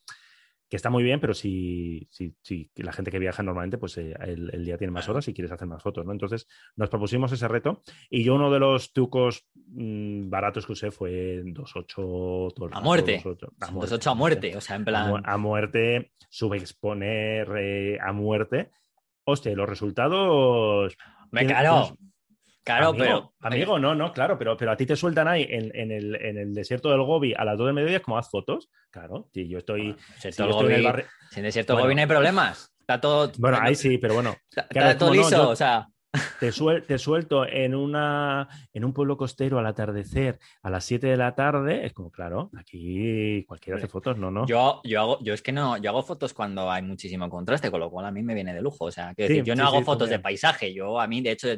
que está muy bien, pero si, si, si la gente que viaja normalmente, pues eh, el, el día tiene más horas y quieres hacer más fotos, ¿no? Entonces nos propusimos ese reto y yo uno de los trucos mm, baratos que usé fue 2.8 todo el A rato, muerte. 2.8, a muerte, 2.8 a muerte, o sea, en plan. a muerte, subexponer eh, a muerte. Hostia, los resultados. Me tienes- claro, amigo, pero. Amigo, no, no, claro, pero, pero a ti te sueltan ahí en, en el, en el desierto del Gobi a las 2 del mediodía, como haz fotos. Claro, si yo estoy. Bueno, si desierto yo del estoy en el barrio- Si en desierto Bueno. Gobi no hay problemas. Está todo. Bueno, ahí sí, pero bueno, Está, claro, está todo no, liso, yo- o sea. Te, suel- te suelto en, una, en un pueblo costero al atardecer a las 7 de la tarde. Es como, claro, aquí cualquiera hace fotos, no, no. Yo, yo hago, yo es que no, yo hago fotos cuando hay muchísimo contraste, con lo cual a mí me viene de lujo. O sea, Sí, decir, yo no sí, hago sí, fotos de paisaje, yo a mí, de hecho,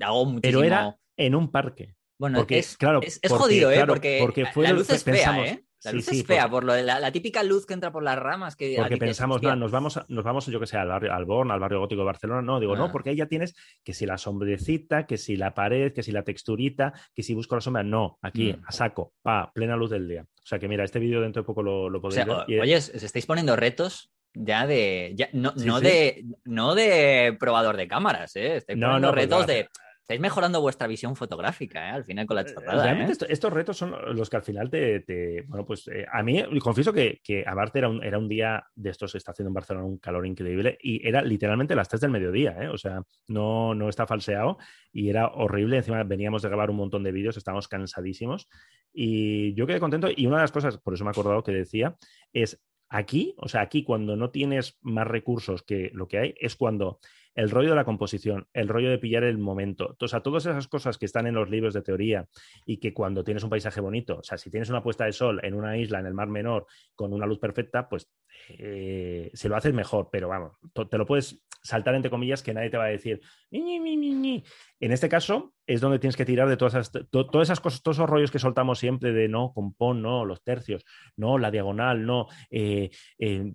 hago muchísimo. pero era en un parque. Bueno, porque, es, claro, es, es porque, jodido, ¿eh? claro, porque, porque fue la luz es fea, ¿eh? La sí, luz sí, es fea, porque- por lo de la, la típica luz que entra por las ramas que Porque pensamos, no, nos vamos, a- nos vamos, yo que sé, al barrio, al Born, al barrio gótico de Barcelona. No, digo, Ah. no, porque ahí ya tienes que si la sombrecita, que si la pared, que si la texturita, que si busco la sombra. No, aquí, Mm. a saco, pa, plena luz del día. O sea que mira, este vídeo dentro de poco lo, lo O podéis sea, ver. o- y- oye, os estáis poniendo retos ya de. ya- no, Sí, no sí. de no de probador de cámaras, ¿eh? Estáis No, poniendo no, pues retos de. Estáis mejorando vuestra visión fotográfica, ¿eh? Al final con la chorrada, Realmente ¿eh? esto- estos retos son los que al final te, te- bueno, pues eh, a mí confieso que, que aparte era un, era un día de estos, está haciendo en Barcelona un calor increíble y era literalmente las 3 del mediodía, ¿eh? o sea, no, no está falseado y era horrible, encima veníamos de grabar un montón de vídeos, estábamos cansadísimos y yo quedé contento y una de las cosas, por eso me he acordado que decía, es aquí, o sea, aquí cuando no tienes más recursos que lo que hay, es cuando el rollo de la composición, el rollo de pillar el momento, o sea, todas esas cosas que están en los libros de teoría y que cuando tienes un paisaje bonito, o sea, si tienes una puesta de sol en una isla, en el Mar Menor, con una luz perfecta, pues eh, se lo haces mejor, pero vamos, te lo puedes saltar entre comillas que nadie te va a decir, "Ni, ni, ni, ni, ni". En este caso es donde tienes que tirar de todas esas, to- todas esas cosas, todos esos rollos que soltamos siempre de no, compón, no, los tercios, no, la diagonal, no, eh, eh,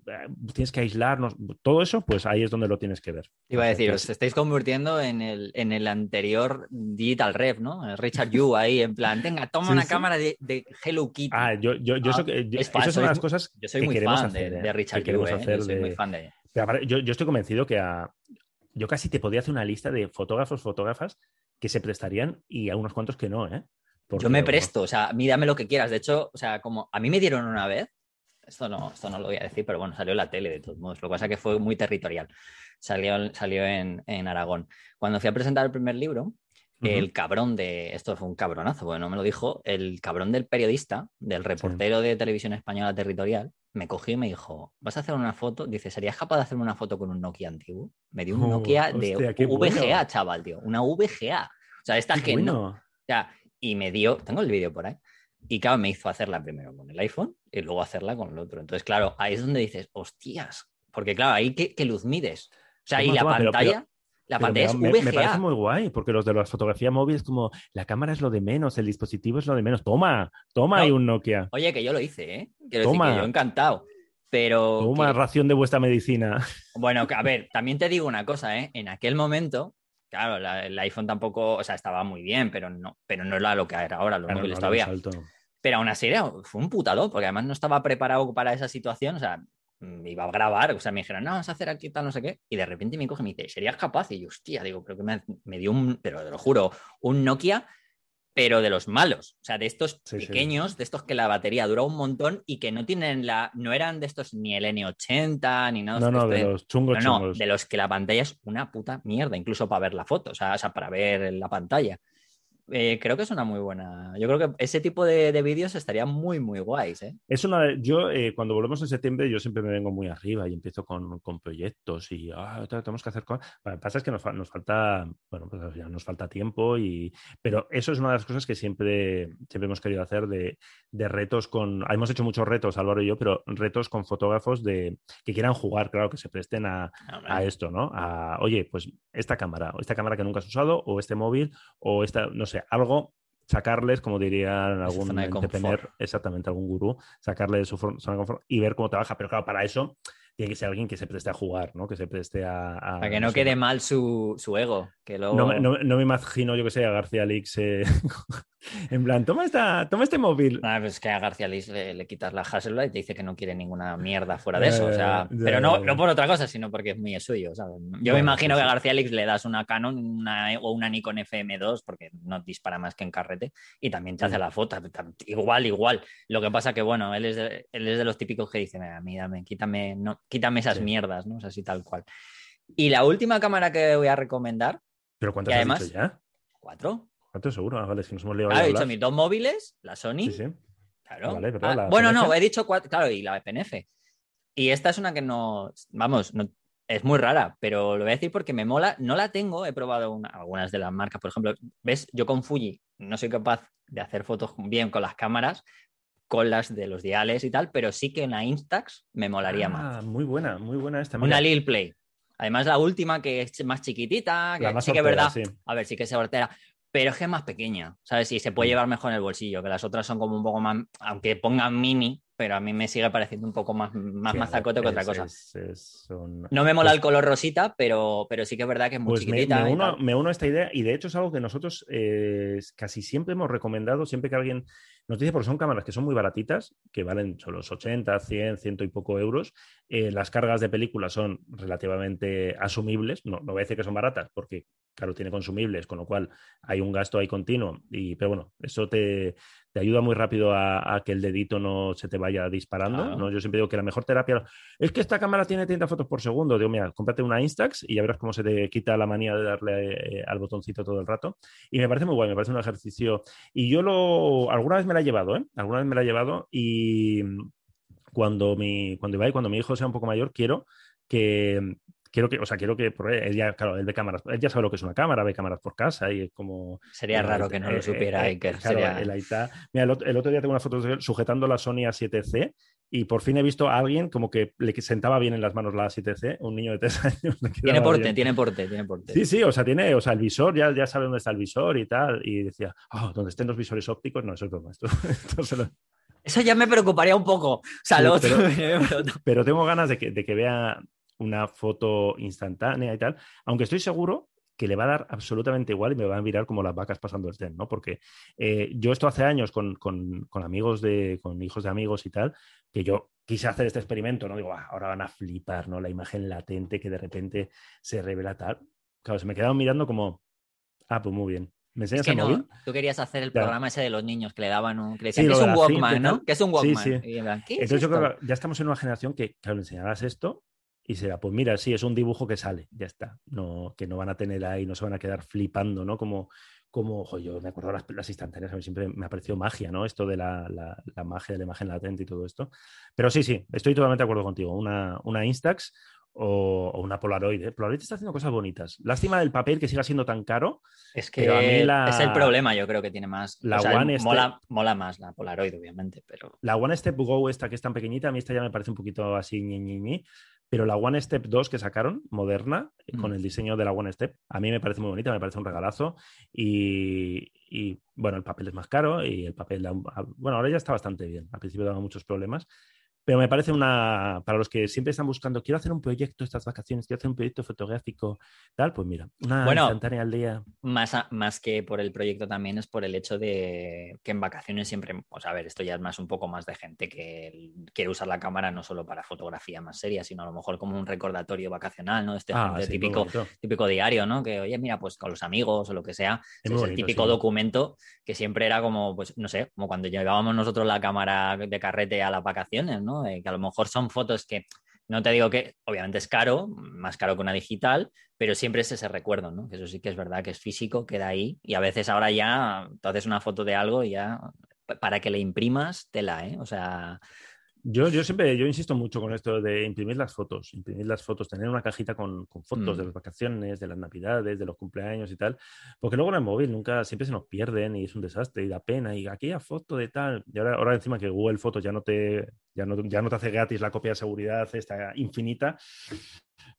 tienes que aislarnos, todo eso, pues ahí es donde lo tienes que ver. Iba a decir, os estáis convirtiendo en el, en el anterior Digital Rep, ¿no? El Richard Yu ahí, en plan, venga, toma Sí, una sí. cámara de, de Hello Kitty. Ah, yo, yo, yo Ah, eso que- yo- es esas son las cosas Yo soy que muy queremos fan hacer, de, ¿eh? de Richard que Yu, ¿eh? hacer Yo soy de- muy fan de... Aparte, yo, yo estoy convencido que a- yo casi te podría hacer una lista de fotógrafos, fotógrafas que se prestarían y a unos cuantos que no, ¿eh? Porque, Yo me presto, o sea, a mí dame lo que quieras. De hecho, o sea, como a mí me dieron una vez, esto no, esto no lo voy a decir, pero bueno, salió en la tele de todos modos. Lo que pasa es que fue muy territorial. Salió, salió en, en Aragón. Cuando fui a presentar el primer libro, El cabrón de, esto fue un cabronazo, porque no me lo dijo, el cabrón del periodista, del reportero de televisión española territorial, me cogió y me dijo, ¿vas a hacer una foto? Dice, ¿serías capaz de hacerme una foto con un Nokia antiguo? Me dio un Oh, Nokia de hostia, VGA, bueno. chaval, tío, una VGA. O sea, esta Qué que no, bueno. o sea, y me dio, tengo el vídeo por ahí, Y claro, me hizo hacerla primero con el iPhone y luego hacerla con el otro. Entonces, claro, ahí es donde dices, hostias, porque claro, ahí qué, qué luz mides. O sea, y la toma, pero- pantalla, pero- la pantalla me, es me- VGA. me parece muy guay, porque los de la fotografía móvil es como la cámara es lo de menos, el dispositivo es lo de menos. Toma, toma No. ahí un Nokia. Oye, que yo lo hice, ¿eh? Quiero Toma. decir que yo encantado. Pero Toma que- ración de vuestra medicina. Bueno, a ver, también te digo una cosa, ¿eh? En aquel momento, claro, la- el iPhone tampoco, o sea, estaba muy bien, pero no, pero no era lo que era ahora, los Claro, móviles no, todavía. Pero aún así era- fue un putado, porque además no estaba preparado para esa situación, o sea, iba a grabar, o sea, me dijeron, no, vamos a hacer aquí tal, no sé qué, y de repente me coge y me dice, ¿serías capaz? Y yo, hostia, digo, pero que me, me dio un, pero te lo juro, un Nokia, pero de los malos, o sea, de estos Sí, sí. pequeños, de estos que la batería dura un montón y que no tienen la, no eran de estos ni el N80 ni nada No, no, de los chungos no, no, de los que la pantalla es una puta mierda, incluso para ver la foto, o sea, o sea, para ver la pantalla. Eh, creo que es una muy buena. Yo creo que ese tipo de, de vídeos estarían muy, muy guays, ¿eh? Es una de- yo, eh, cuando volvemos en septiembre, yo siempre me vengo muy arriba y empiezo con, con proyectos y ah, tenemos que hacer cosas. Lo que pasa es que nos, fa- nos falta, bueno, pues final nos falta tiempo y, pero eso es una de las cosas que siempre, siempre hemos querido hacer de, de retos con, hemos hecho muchos retos, Álvaro y yo, pero retos con fotógrafos de, que quieran jugar, claro, que se presten a, hombre, a esto, ¿no? A, oye, pues esta cámara, o esta cámara que nunca has usado, o este móvil, o esta, no sé, algo, sacarles, como dirían su algún confort. exactamente, algún gurú, sacarle de su zona de confort y ver cómo trabaja. Pero claro, para eso tiene que ser alguien que se preste a jugar, ¿no? Que se preste a... a- para que no quede mal su, su ego. Que luego... no, me- no- no me imagino, yo que sé, a García Lix eh, en plan, toma, esta, toma este móvil. Ah, pues es que a García Liz le, le quitas la Hasselblad y te dice que no quiere ninguna mierda fuera de eso. O sea, pero no, no por otra cosa, sino porque es muy suyo. ¿sabes? Yo me imagino sí, que a. García Lix le das una Canon una- o una Nikon FM2 porque no dispara más que en carrete y también te hace Sí. la foto. Igual, igual. Lo que pasa que, bueno, él es de, él es de los típicos que dicen, a mí dame, quítame, no, quítame esas Sí. mierdas, ¿no? O sea, así tal cual. Y la última cámara que voy a recomendar, Pero ¿cuántas has además- dicho ya? cuatro. ¿Cuánto seguro? Ah, vale, que nos hemos liado Claro, he dicho mis dos móviles, la Sony. Sí, sí. Claro. Vale. Ah, La bueno, PNF. no, he dicho cuatro, claro, y la PNF. Y esta es una que no, vamos, no- es muy rara, pero lo voy a decir porque me mola. No la tengo, he probado una- algunas de las marcas, por ejemplo, ves, yo con Fuji no soy capaz de hacer fotos bien con las cámaras, con las de los diales y tal, pero sí que en la Instax me molaría más. Ah, muy buena, muy buena esta. Una. Lil Play. Además, la última que es más chiquitita, que La más sí que es hortera, verdad. sí. A ver, sí que es hortera, pero es que es más pequeña, ¿sabes? Y se puede Mm. llevar mejor en el bolsillo, que las otras son como un poco más, aunque pongan mini, pero a mí me sigue pareciendo un poco más, más Sí, mazacote que otra cosa. es- es un- No me mola Pues- el color rosita, pero, pero sí que es verdad que es muy Pues chiquitita. uno, me uno a esta idea y de hecho es algo que nosotros eh, casi siempre hemos recomendado, siempre que alguien nos dice, porque son cámaras que son muy baratitas, que valen solo los 80, 100, ciento y poco euros, eh, las cargas de película son relativamente asumibles, no, no voy a decir que son baratas, porque claro, tiene consumibles, con lo cual hay un gasto ahí continuo, y, pero bueno, eso te, te ayuda muy rápido a, a que el dedito no se te vaya disparando, Claro. ¿no? Yo siempre digo que la mejor terapia es que esta cámara tiene 30 fotos por segundo. Digo, mira, cómprate una Instax y ya verás cómo se te quita la manía de darle eh, al botoncito todo el rato. Y me parece muy guay, me parece un ejercicio. Y yo lo. Alguna vez me la he llevado, ¿eh? Alguna vez me la he llevado y cuando mi, cuando Ibai, cuando mi hijo sea un poco mayor, quiero que. Quiero que, o sea, quiero que, él ya, claro, él ve cámaras, él ya sabe lo que es una cámara, ve cámaras por casa y es como, Sería Eh, raro que no lo eh, supiera eh, Iker. claro, Sería- el Aita- Mira, el otro, el otro día tengo una foto de él sujetando la Sony A7C y por fin he visto a alguien como que le sentaba bien en las manos la A7C, un niño de tres años. Tiene porte, bien. tiene porte, tiene porte. Sí, sí, o sea, tiene, o sea, el visor, ya, ya sabe dónde está el visor y tal. Y decía, oh, donde estén los visores ópticos, no, eso es broma. Esto, esto se lo- Eso ya me preocuparía un poco. O sea, Sí, lo otro pero- me. Pero tengo ganas de que, de que vea una foto instantánea y tal, aunque estoy seguro que le va a dar absolutamente igual y me va a mirar como las vacas pasando el tren, ¿no? Porque eh, yo esto hace años con, con- con amigos de, con hijos de amigos y tal, que yo quise hacer este experimento, ¿no? Digo, "Ah, ahora van a flipar, ¿no? La imagen latente que de repente se revela tal. Claro, se me quedaron mirando como, ah, pues muy bien. ¿Me Es enseñas que el no, móvil? tú querías hacer el programa ese de los niños que le daban un. Que le Sí, decían, "¿Qué es un Walkman, ¿no? Que es un Sí, Walkman. sí. Y en plan, ¿qué es Entonces yo creo que ya estamos en una generación que, claro, le enseñarás esto y será, pues mira, sí, es un dibujo que sale, ya está. No, que no van a tener ahí, no se van a quedar flipando, ¿no? Como como, ojo, yo me acuerdo las, las, instantáneas, a mí siempre me ha parecido magia, ¿no? Esto de la, la, la, magia de la imagen latente y todo esto. Pero sí, sí, estoy totalmente de acuerdo contigo. Una, una Instax o, o, una Polaroid. ¿eh? Polaroid está haciendo cosas bonitas. Lástima del papel que siga siendo tan caro. Es que a mí la... es el problema, yo creo que tiene más. La o sea, One mola, Step... mola, más la Polaroid, obviamente, pero. La One Step Go, esta que es tan pequeñita, a mí esta ya me parece un poquito así, ñi, ñi, ñi. Pero la One Step 2 que sacaron, moderna, mm. con el diseño de la One Step, a mí me parece muy bonita, me parece un regalazo. Y, y bueno, el papel es más caro y el papel, bueno, ahora ya está bastante bien. Al principio daba muchos problemas, pero me parece una, para los que siempre están buscando, quiero hacer un proyecto estas vacaciones, quiero hacer un proyecto fotográfico, tal, pues mira, una bueno, instantánea al día. Más, a, más que por el proyecto también es por el hecho de que en vacaciones siempre, sea, a ver, esto ya es más un poco más de gente que quiere usar la cámara no solo para fotografía más seria, sino a lo mejor como un recordatorio vacacional, ¿no? Este Ah, sí, típico, típico diario, ¿no? Que, oye, mira, pues con los amigos o lo que sea, Es el típico sí. documento que siempre era como, pues, no sé, como cuando llevábamos nosotros la cámara de carrete a las vacaciones, ¿no? Que a lo mejor son fotos que no te digo que obviamente es caro, más caro que una digital, pero siempre es ese recuerdo, ¿no? Que eso sí que es verdad que es físico, queda ahí y a veces ahora ya tú haces una foto de algo y ya para que le imprimas tela, ¿eh? O sea, Yo, yo siempre, yo insisto mucho con esto de imprimir las fotos, imprimir las fotos, tener una cajita con, con fotos Mm. de las vacaciones, de las navidades, de los cumpleaños y tal, porque luego en el móvil nunca, siempre se nos pierden y es un desastre y da pena y aquella foto de tal, y ahora, ahora encima que Google Fotos ya no te, ya no, ya no te hace gratis la copia de seguridad esta infinita,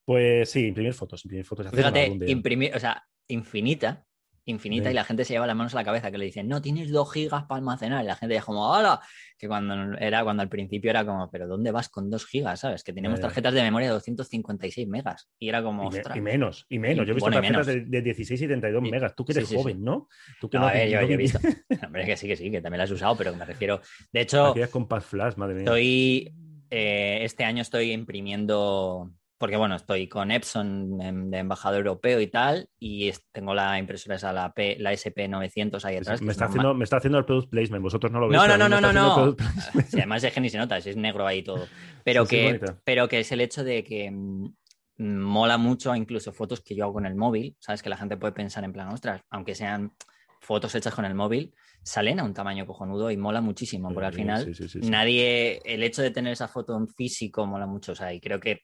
pues sí, imprimir fotos, imprimir fotos. fíjate, imprimir, o sea, infinita, infinita Sí. y la gente se lleva las manos a la cabeza que le dicen, no, tienes dos gigas para almacenar y la gente es como, ¡hola! Que cuando era, cuando al principio era como, pero ¿dónde vas con dos gigas? ¿Sabes? Que teníamos ya. tarjetas de memoria de 256 megas y era como, Y, me- y menos, y menos. Y- Yo he visto bueno, tarjetas de, de 16 y 32 Y- megas. Tú que eres sí, sí, sí. joven, ¿no? Tú que No, no, a ver, yo, yo he visto. Hombre, que sí, que sí, que también la has usado, pero me refiero. De hecho, Aquellas compact flash, madre mía. estoy. eh, este año estoy imprimiendo. Porque bueno, estoy con Epson em, de embajador europeo y tal, y tengo la impresora esa, la, P, la SP900 ahí que me, es está haciendo, me está haciendo el product placement. Vosotros no lo veis. No, no, no, no, no, no. Sí, además es que ni se nota, si es negro ahí todo. Pero, Sí, que, pero que es el hecho de que mm, mola mucho incluso fotos que yo hago con el móvil, ¿sabes? Que la gente puede pensar en plan, ostras, aunque sean fotos hechas con el móvil, salen a un tamaño cojonudo y mola muchísimo, porque al final nadie, el hecho de tener esa foto en físico mola mucho, o sea, y creo que,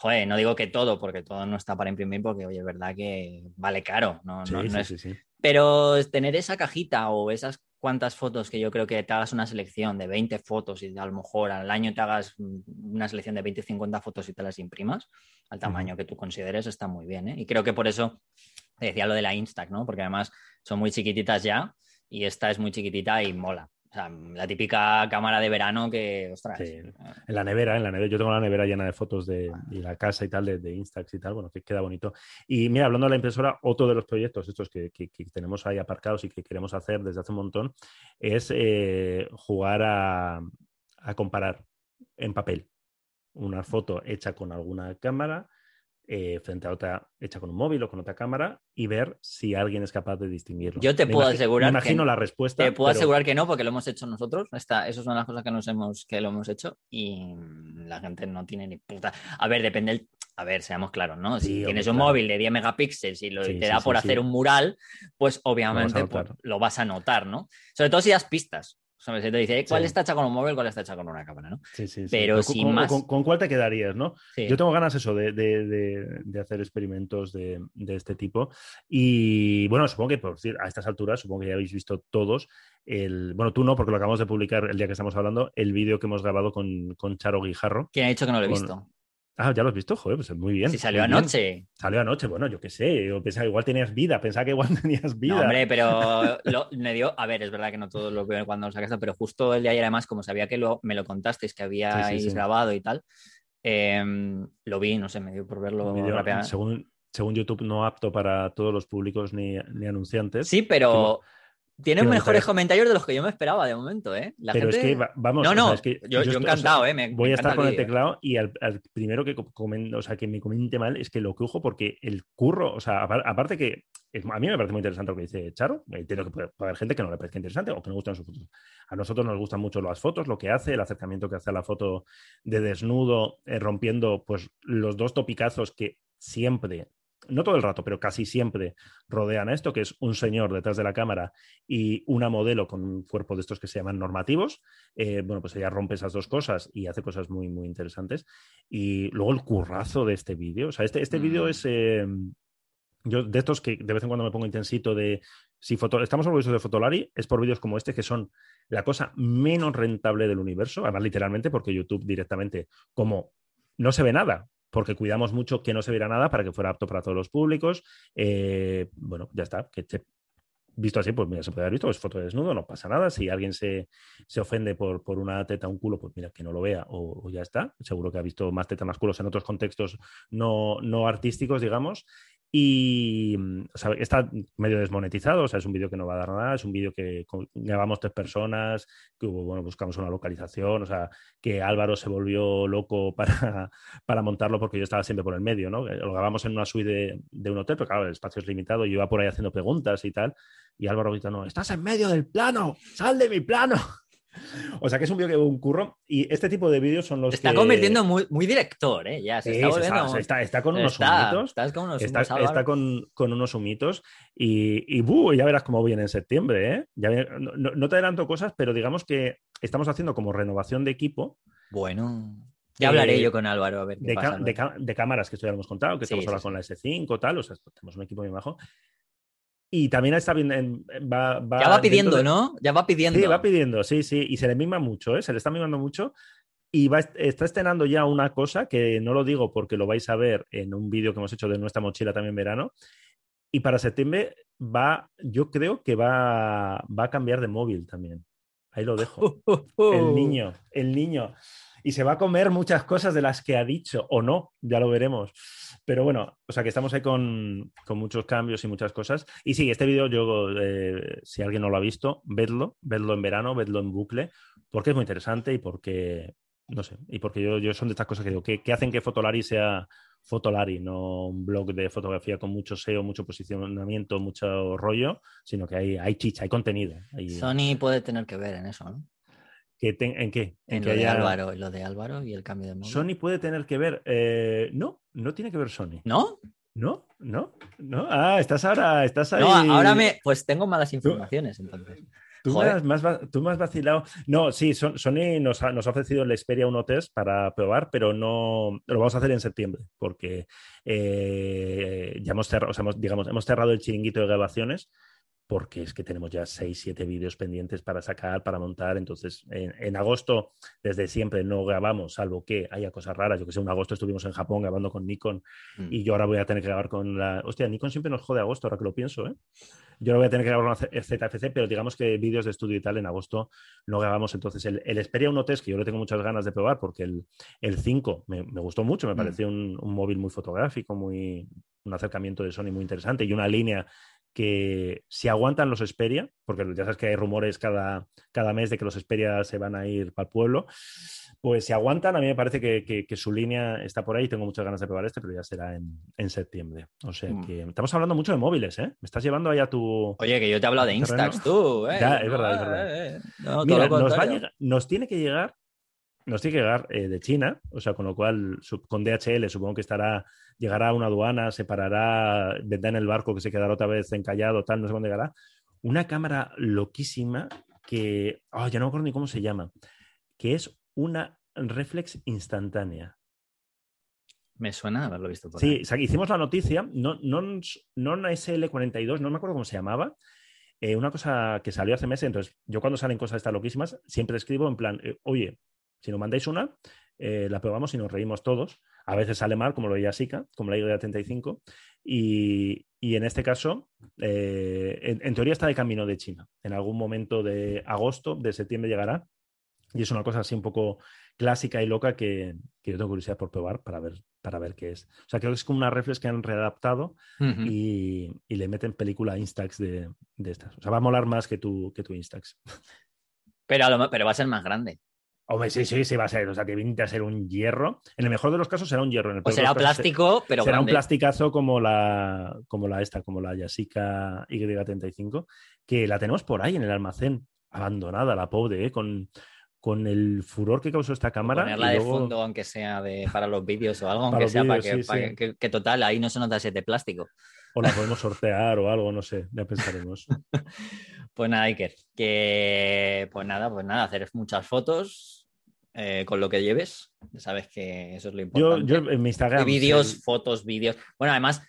joder, no digo que todo, porque todo no está para imprimir, porque, oye, es verdad que vale caro, no, Sí, no, no sí, es sí, pero tener esa cajita o esas cuantas fotos que yo creo que te hagas una selección de 20 fotos y a lo mejor al año te hagas una selección de 20 50 fotos y te las imprimas al tamaño que tú consideres, está muy bien. ¿eh? Y creo que por eso te decía lo de la Instax, ¿no? Porque además son muy chiquititas ya y esta es muy chiquitita y mola. O sea, la típica cámara de verano que, ostras. Sí. eh, En la nevera, en la nevera. Yo tengo la nevera llena de fotos de, de la casa y tal, de, de Instax y tal. Bueno, que queda bonito. Y mira, hablando de la impresora, otro de los proyectos estos que, que- que tenemos ahí aparcados y que queremos hacer desde hace un montón es eh, jugar a, a comparar en papel una foto hecha con alguna cámara eh, frente a otra hecha con un móvil o con otra cámara y ver si alguien es capaz de distinguirlo. Yo te Me puedo asegurar Me imagino que- la respuesta. Te puedo pero- asegurar que no, porque lo hemos hecho nosotros. Esta, esas son las cosas que nos hemos, que lo hemos hecho y la gente no tiene ni puta. A ver, depende el. A ver, seamos claros, ¿no? Si Sí, tienes un claro. móvil de 10 megapíxeles y lo, Sí, te da sí, por hacer un mural, pues obviamente Lo vas a pues, lo vas a notar, ¿no? Sobre todo si das pistas. ¿Sabes? Si te dice, "Eh, ¿cuál Sí. está hecha con un móvil, cuál está hecha con una cámara, ¿no? Sí, sí, sí. Pero con- sin con, más. Con, con cuál te quedarías, no? Yo tengo ganas eso de, de- de- de hacer experimentos de, de este tipo. Y bueno, supongo que por decir, a estas alturas, supongo que ya habéis visto todos el. Bueno, tú no, porque lo acabamos de publicar el día que estamos hablando, el vídeo que hemos grabado con, con Charo Guijarro. ¿Quién ha dicho que no lo he visto? Ah, ya lo has visto, joder, pues muy bien. Si salió bien. anoche. Salió anoche, bueno, yo qué sé. Yo pensaba que igual tenías vida, pensaba que igual tenías vida. No, hombre, pero lo- me dio. A ver, es verdad que no todos lo veo cuando lo sacaste, pero justo el de ayer, además, como sabía que lo, me lo contasteis, que habíais Sí, sí, sí. grabado y tal, em, lo vi, no sé, me dio por verlo rápidamente. según, según YouTube, no apto para todos los públicos ni, ni anunciantes. Sí, pero Tiene mejores comentarios de los que yo me esperaba de momento, ¿eh? La pero gente... es que va- vamos. No, o sea, no, es que yo, yo estoy- o sea, encantado, ¿eh? Me- me voy a estar con el teclado y al, al primero que, comen- o sea, que me comente mal es que lo que ojo, porque el curro, o sea, apar- aparte que a mí me parece muy interesante lo que dice Charo, entiendo que puede, puede haber gente que no le parezca interesante o que no gustan sus fotos. A nosotros nos gustan mucho las fotos, lo que hace, el acercamiento que hace a la foto de desnudo, eh, rompiendo pues los dos topicazos que siempre no todo el rato, pero casi siempre rodean a esto, que es un señor detrás de la cámara y una modelo con un cuerpo de estos que se llaman normativos. Eh, bueno, pues ella rompe esas dos cosas y hace cosas muy, muy interesantes. Y luego el currazo de este vídeo. O sea, este, este vídeo Mm. es... eh, yo de estos que de vez en cuando me pongo intensito de si foto, estamos orgullosos de Fotolari, es por vídeos como este que son la cosa menos rentable del universo, además literalmente porque YouTube directamente, como no se ve nada, porque cuidamos mucho que no se viera nada para que fuera apto para todos los públicos, eh, bueno, ya está, que visto así, pues mira, se puede haber visto, es foto de desnudo, no pasa nada, si alguien se, se ofende por, por una teta, un culo, pues mira, que no lo vea o, ya está, seguro que ha visto más tetas, más culos en otros contextos no, no artísticos, digamos, y mm, está medio desmonetizado, o sea, es un vídeo que no va a dar nada, es un vídeo que grabamos tres personas, que bueno, buscamos una localización, o sea, que Álvaro se volvió loco para, para montarlo porque yo estaba siempre por el medio, ¿no? Lo grabamos en una suite de, de un hotel, pero claro, el espacio es limitado, yo iba por ahí haciendo preguntas y tal, y Álvaro grita, no, estás en medio del plano, sal de mi plano. O sea que es un vídeo que un curro y este tipo de vídeos son los Se está que... convirtiendo muy, muy director, ¿eh? Ya, se Sí, está volviendo... está, está- está con unos está, humitos. estás con unos Está, humos, está con, con unos humitos y, y buh, ya verás cómo viene en septiembre. ¿eh? Ya no, no- te adelanto cosas, pero digamos que estamos haciendo como renovación de equipo Bueno, ya hablaré Eh, yo con Álvaro a ver qué de, pasa. ca- de ca- de cámaras que esto ya lo hemos contado, que Sí, estamos sí, sí. con la S5 tal, o sea, tenemos un equipo muy bajo. Y también está bien, en- va, va ya va pidiendo, de- ¿no? Ya va pidiendo. Sí, va pidiendo, sí, sí, y se le mima mucho, ¿eh? se le está mimando mucho. Y va, está estrenando ya una cosa que no lo digo porque lo vais a ver en un vídeo que hemos hecho de nuestra mochila también verano. Y para septiembre va, yo creo que va, va a cambiar de móvil también. Ahí lo dejo. El niño, el niño. Y se va a comer muchas cosas de las que ha dicho, o no, ya lo veremos. Pero bueno, o sea que estamos ahí con, con muchos cambios y muchas cosas. Y sí, este vídeo, yo, eh, si alguien no lo ha visto, vedlo, vedlo en verano, vedlo en bucle, porque es muy interesante y porque, no sé, y porque yo, yo son de estas cosas que digo, que, que hacen que Fotolari sea Fotolari, no un blog de fotografía con mucho SEO, mucho posicionamiento, mucho rollo, sino que hay, hay chicha, hay contenido. Sony puede tener que ver en eso, ¿no? Que ten- ¿En qué? En, que lo de Álvaro, lo de Álvaro y el cambio de. Sony puede tener que ver. eh, no, no tiene que ver Sony. ¿No? No, no, no. Ah, estás ahora, estás ahí. No, ahora me. Pues tengo malas informaciones entonces. Tú me, has, tú me has vacilado. No, sí, Son- Sony nos ha, nos ha ofrecido el Xperia 1 Test para probar, pero no lo vamos a hacer en septiembre, porque eh, ya hemos cerrado, o sea, hemos, digamos, hemos cerrado el chiringuito de grabaciones, porque es que tenemos ya 6, 7 vídeos pendientes para sacar, para montar. Entonces, en, en agosto, desde siempre no grabamos, salvo que haya cosas raras. Yo que sé, en agosto estuvimos en Japón grabando con Nikon Mm. y yo ahora voy a tener que grabar con la. Hostia, Nikon siempre nos jode agosto, ahora que lo pienso, ¿eh? Yo ahora voy a tener que grabar con la ZFC, pero digamos que vídeos de estudio y tal en agosto no grabamos. Entonces, el, el Xperia 1 Test, que yo le tengo muchas ganas de probar, porque el, el 5 me, me gustó mucho, me Mm. pareció un, un móvil muy fotográfico, muy un acercamiento de Sony muy interesante y una línea que si aguantan los Xperia, porque ya sabes que hay rumores cada, cada mes de que los Xperia se van a ir para el pueblo, pues si aguantan, a mí me parece que, que- que su línea está por ahí. Tengo muchas ganas de probar este, pero ya será en, en septiembre. O sea Mm. que estamos hablando mucho de móviles, ¿eh? Me estás llevando ahí a tu. Oye, que yo te he hablado de Terreno. Instax, tú. ¿eh? Ya, es verdad, es verdad. eh, eh. No, todo Mira, lo nos, va a contrario. llegar- nos tiene que llegar. Nos tiene que llegar eh, de China, o sea, con lo cual con DHL supongo que estará, llegará a una aduana, se parará, vendrá en el barco que se quedará otra vez encallado, tal, no sé dónde llegará. Una cámara loquísima que, ah, ya no me acuerdo ni cómo se llama, que es una reflex instantánea. Me suena haberlo visto por Sí, o sea, hicimos la noticia, no, no, no una SL42, no me acuerdo cómo se llamaba, eh, una cosa que salió hace meses, entonces yo cuando salen cosas estas loquísimas, siempre escribo en plan, eh, oye, si nos mandáis una, eh, la probamos y nos reímos todos. A veces sale mal, como lo veía Sika, como la Y35, y, y en este caso, eh, en, en teoría está de camino de China. En algún momento de agosto, de septiembre llegará, y es una cosa así un poco clásica y loca que, que yo tengo curiosidad por probar para ver, para ver qué es. O sea, creo que es como una reflex que han readaptado y, y le meten película Instax de, de estas. O sea, va a molar más que tu, que tu Instax. pero, a pero va a ser más grande. Hombre, sí, sí, sí, va a ser. O sea, que viene a ser un hierro. En el mejor de los casos será un hierro. En el O será los casos plástico, pero será un plasticazo como la, como la esta, como la Yasica Y35, que la tenemos por ahí en el almacén, abandonada, la pobre, ¿eh? con, con el furor que causó esta cámara. Ponerla y de fondo, aunque sea de, para los vídeos o algo, aunque sea para, que, sí, para sí. que- que total, ahí no se nota ese de plástico. O la podemos sortear o algo, no sé, ya pensaremos. Pues nada, Iker, que pues nada, pues nada, hacer muchas fotos eh, con lo que lleves. Sabes que eso es lo Yo, importante. yo en mi Instagram. Vídeos, fotos, vídeos. Bueno, además,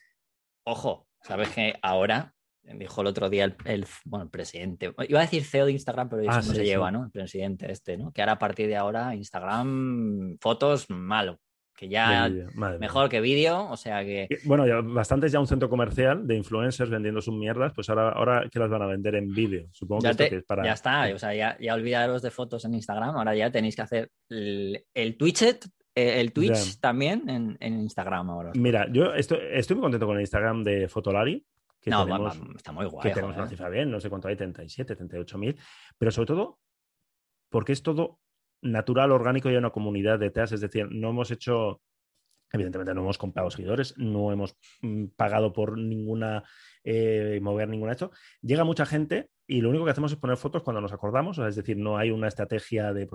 ojo, sabes que ahora, dijo el otro día el, el- bueno, el presidente, iba a decir CEO de Instagram, pero eso Ah, no sí, se sí. lleva, ¿no? El presidente este, ¿no? Que ahora a partir de ahora Instagram, fotos, malo. Que ya mejor que vídeo, o sea que... Eh, Bueno, ya bastantes ya un centro comercial de influencers vendiendo sus mierdas, pues ahora, ahora que las van a vender en vídeo. Supongo que esto es para. ya está, o sea, ya, ya olvidaros de fotos en Instagram, ahora ya tenéis que hacer el, el Twitch, el Twitch también en, en Instagram ahora. Mira, yo estoy, estoy muy contento con el Instagram de Fotolari. Que no, va- tenemos, va- está muy guay. que tenemos joder. una cifra bien, no sé cuánto hay, 37, 38 mil, pero sobre todo porque es todo natural, orgánico y hay una comunidad detrás, es decir, no hemos hecho, evidentemente no hemos comprado seguidores, no hemos mm, pagado por ninguna, eh, mover ninguna esto, llega mucha gente y lo único que hacemos es poner fotos cuando nos acordamos, es decir, no hay una estrategia de...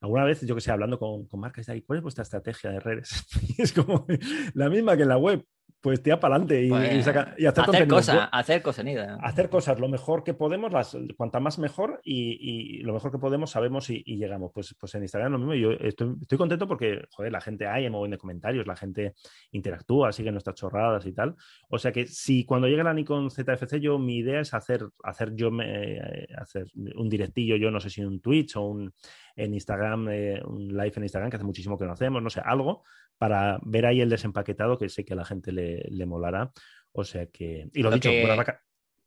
Alguna vez, yo que sé, hablando con, con marcas, ¿cuál es vuestra estrategia de redes? Es como la misma que en la web, pues tira para adelante y, Pues, y saca- y hacer, cosas, hacer contenido. hacer cosas lo mejor que podemos, las, cuanta más mejor y, y lo mejor que podemos sabemos y, y llegamos. Pues, pues en Instagram lo mismo. Yo estoy, estoy contento porque, joder, la gente hay, hay un montón de comentarios, la gente interactúa, sigue nuestras chorradas y tal. O sea que si cuando llegue la Nikon ZFC, yo mi idea es hacer, hacer yo me- eh, hacer un directillo, yo no sé si un Twitch o un en Instagram, eh, un live en Instagram, que hace muchísimo que no hacemos, no sé, algo para ver ahí el desempaquetado que sé que a la gente le, le molará. O sea que. Y lo, Lo dicho, que- buenas vaca-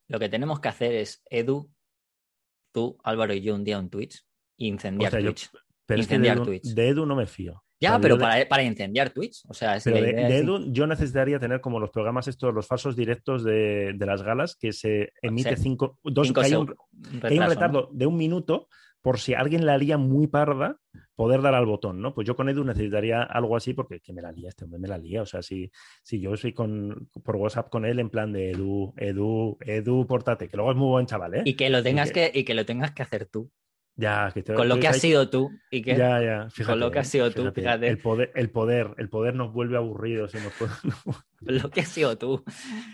Lo que tenemos que hacer es, Edu, tú, Álvaro y yo un día un Twitch, incendiar yo- Twitch. Pero es que de Incendiar Twitch. de Edu no me fío. Ya, O pero para, para incendiar Twitch. O sea, es pero de, Edu yo necesitaría tener como los programas estos, los falsos directos de, de las galas, que se emite cinco, dos, cinco hay un, hay un retardo de un minuto por si alguien la haría muy parda, poder dar al botón, ¿no? Pues yo con Edu necesitaría algo así porque que me la lía, este hombre me la lía. O sea, si, si yo soy con, por WhatsApp con él en plan de Edu, Edu, Edu, portate, que luego es muy buen chaval, ¿eh? Y que lo tengas Y que, y que lo tengas que hacer tú. Ya, que te- Con lo que ahí- has sido tú. Y que Ya, ya, fíjate. lo que has sido tú, fíjate. El poder, el poder, el poder nos vuelve aburridos y nos puede- lo que has sido tú.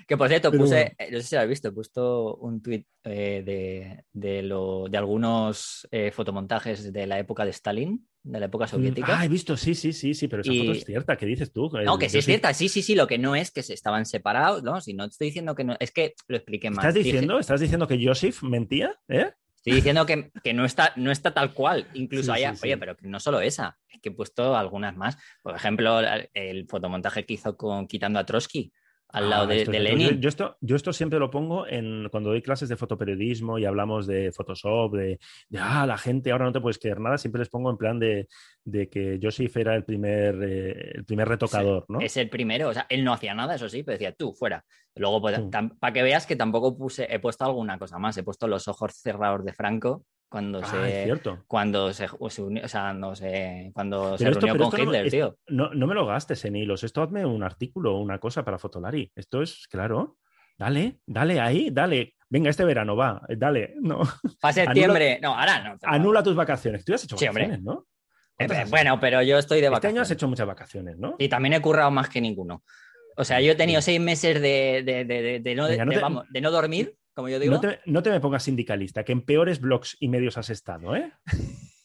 Que por cierto, Pero puse, bueno. eh, no sé si lo has visto, he puesto un tuit eh, de, de, lo, de algunos eh, fotomontajes de la época de Stalin, de la época soviética. Ah, he visto, sí, sí, sí, sí, pero esa Y- foto es cierta, ¿qué dices tú? no, que sí yo es cierta, sí, sí, sí, lo que no es que se estaban separados, ¿no? Si no estoy diciendo que no, es que lo expliqué mal. ¿Estás Dije- diciendo, ¿Estás diciendo que Joseph mentía? ¿Eh? Estoy diciendo que, que no, está, no está tal cual. Incluso Sí, haya, sí, sí. oye, pero que no solo esa, es que he puesto algunas más. Por ejemplo, el, el fotomontaje que hizo con quitando a Trotsky al lado Ah, de, esto de es- Lenin. Yo, yo esto, yo esto siempre lo pongo en cuando doy clases de fotoperiodismo y hablamos de Photoshop, de, de, ah, la gente ahora no te puedes creer nada, siempre les pongo en plan de, de que Joseph era el primer, eh, el primer retocador, ¿no? Es el primero, o sea, él no hacía nada, eso sí, pero decía tú, fuera. Luego, pues, para que veas que tampoco puse, he puesto alguna cosa más, he puesto los ojos cerrados de Franco cuando Ah, es se. cierto. Cuando se, se unió, o sea, no sé, cuando se esto- reunió con no- Hitler, es- tío. No, no me lo gastes en hilos. Esto hazme un artículo o una cosa para Fotolari. Esto es, claro. Dale, dale ahí, dale. Venga, este verano va, dale. No. Para septiembre, no, ahora no. pero- Anula tus vacaciones. Tú ya has hecho Sí, hombre. vacaciones, ¿no? Eh, bueno, pero yo estoy de este vacaciones. año has hecho muchas vacaciones, ¿no? Y también he currado más que ninguno. O sea, yo he tenido seis meses de, de- de- no, Venga, no te- vamos, no dormir, como yo digo. No te, no te me pongas sindicalista, que en peores blogs y medios has estado, ¿eh?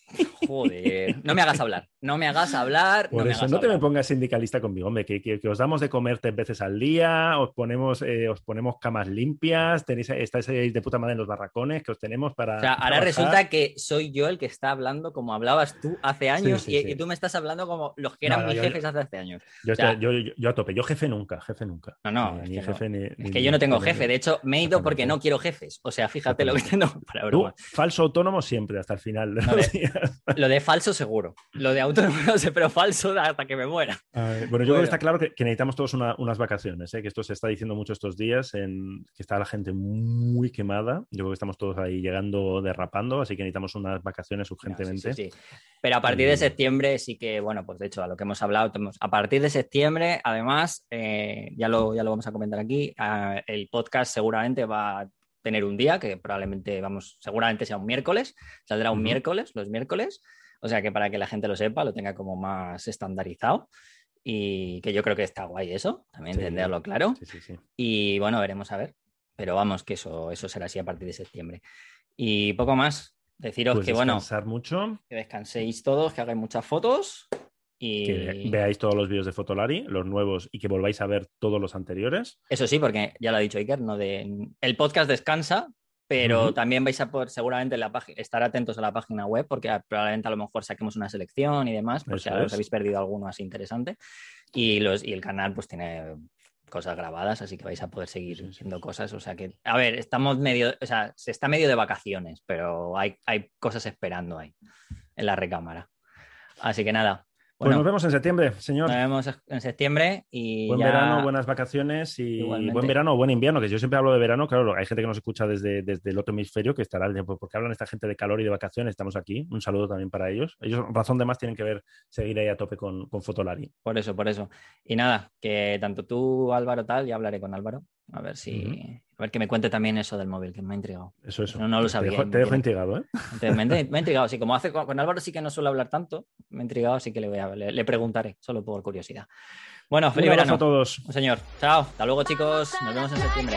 Joder, no me hagas hablar. No me hagas hablar. Por no me eso hagas no te me pongas sindicalista conmigo, hombre, que, que- que os damos de comer tres veces al día, os ponemos, eh, os ponemos camas limpias, tenéis, estáis ahí de puta madre en los barracones que os tenemos para. O sea, ahora trabajar. resulta que soy yo el que está hablando como hablabas tú hace años sí, y, sí. y tú me estás hablando como los que eran No, mis yo- jefes hace, hace años. Yo, o sea- estoy- yo, yo- yo a tope, yo jefe nunca, jefe nunca. No, no, Ni- es que no. jefe ni- Es ni- que yo no tengo jefe. De hecho, me he ido porque no quiero jefes. O sea, fíjate lo que tengo para Tú, falso autónomo siempre, hasta el final Lo de falso seguro. Lo de autónomo no sé, pero falso hasta que me muera. Bueno, yo creo que está claro que, que necesitamos todos una- unas vacaciones, ¿eh? que esto se está diciendo mucho estos días, en, que está la gente muy quemada. Yo creo que estamos todos ahí llegando, derrapando, así que necesitamos unas vacaciones No, sí, urgentemente. sí, sí. Pero a partir de Y- septiembre sí que, bueno, pues de hecho, a lo que hemos hablado, tenemos- a partir de septiembre, además, eh, ya, lo, ya lo vamos a comentar aquí, ah, el podcast seguramente va, tener un día que probablemente, vamos, seguramente sea un miércoles, saldrá un miércoles, los miércoles, o sea que para que la gente lo sepa, lo tenga como más estandarizado y que yo creo que está guay eso, también Sí. entenderlo claro. Sí, sí, sí. Y bueno, veremos a ver. Pero vamos, que eso, eso será así a partir de septiembre. Y poco más. Deciros Pues que bueno, mucho, que descanséis todos, que hagáis muchas fotos y que veáis todos los vídeos de Fotolari, los nuevos, y que volváis a ver todos los anteriores. eso sí, porque ya lo ha dicho Iker, no de el podcast descansa, pero también vais a poder seguramente en la estar atentos a la página web, porque probablemente a lo mejor saquemos una selección y demás, por si Eso os habéis perdido alguno así interesante. Y los, y el canal pues tiene cosas grabadas, así que vais a poder seguir Sí, cosas. O sea que, a ver, estamos medio, o sea, se está medio de vacaciones, pero hay, hay cosas esperando ahí en la recámara. Así que nada. Pues Bueno, nos vemos en septiembre, señor. nos vemos en septiembre y Buen ya- verano, buenas vacaciones y Igualmente. buen verano o buen invierno, que yo siempre hablo de verano, claro, hay gente que nos escucha desde, desde el otro hemisferio que estará, pues, porque hablan esta gente de calor y de vacaciones, estamos aquí, un saludo también para ellos. Ellos, razón de más, tienen que ver, seguir ahí a tope con, con Fotolari. Por eso, por eso. Y nada, que tanto tú, Álvaro, tal, ya hablaré con Álvaro. A ver si. A ver que me cuente también eso del móvil, que me ha intrigado. Eso, eso. No, no lo Te sabía, dejo- Te dejo intrigado, ¿eh? Entonces, me, ha- me ha intrigado. Sí, como hace con, Álvaro sí que no suele hablar tanto, me ha intrigado, así que le, voy a, le, le preguntaré, solo por curiosidad. Bueno, Un feliz abrazo verano. a todos. Un señor. Chao. Hasta luego, chicos. Nos vemos en septiembre.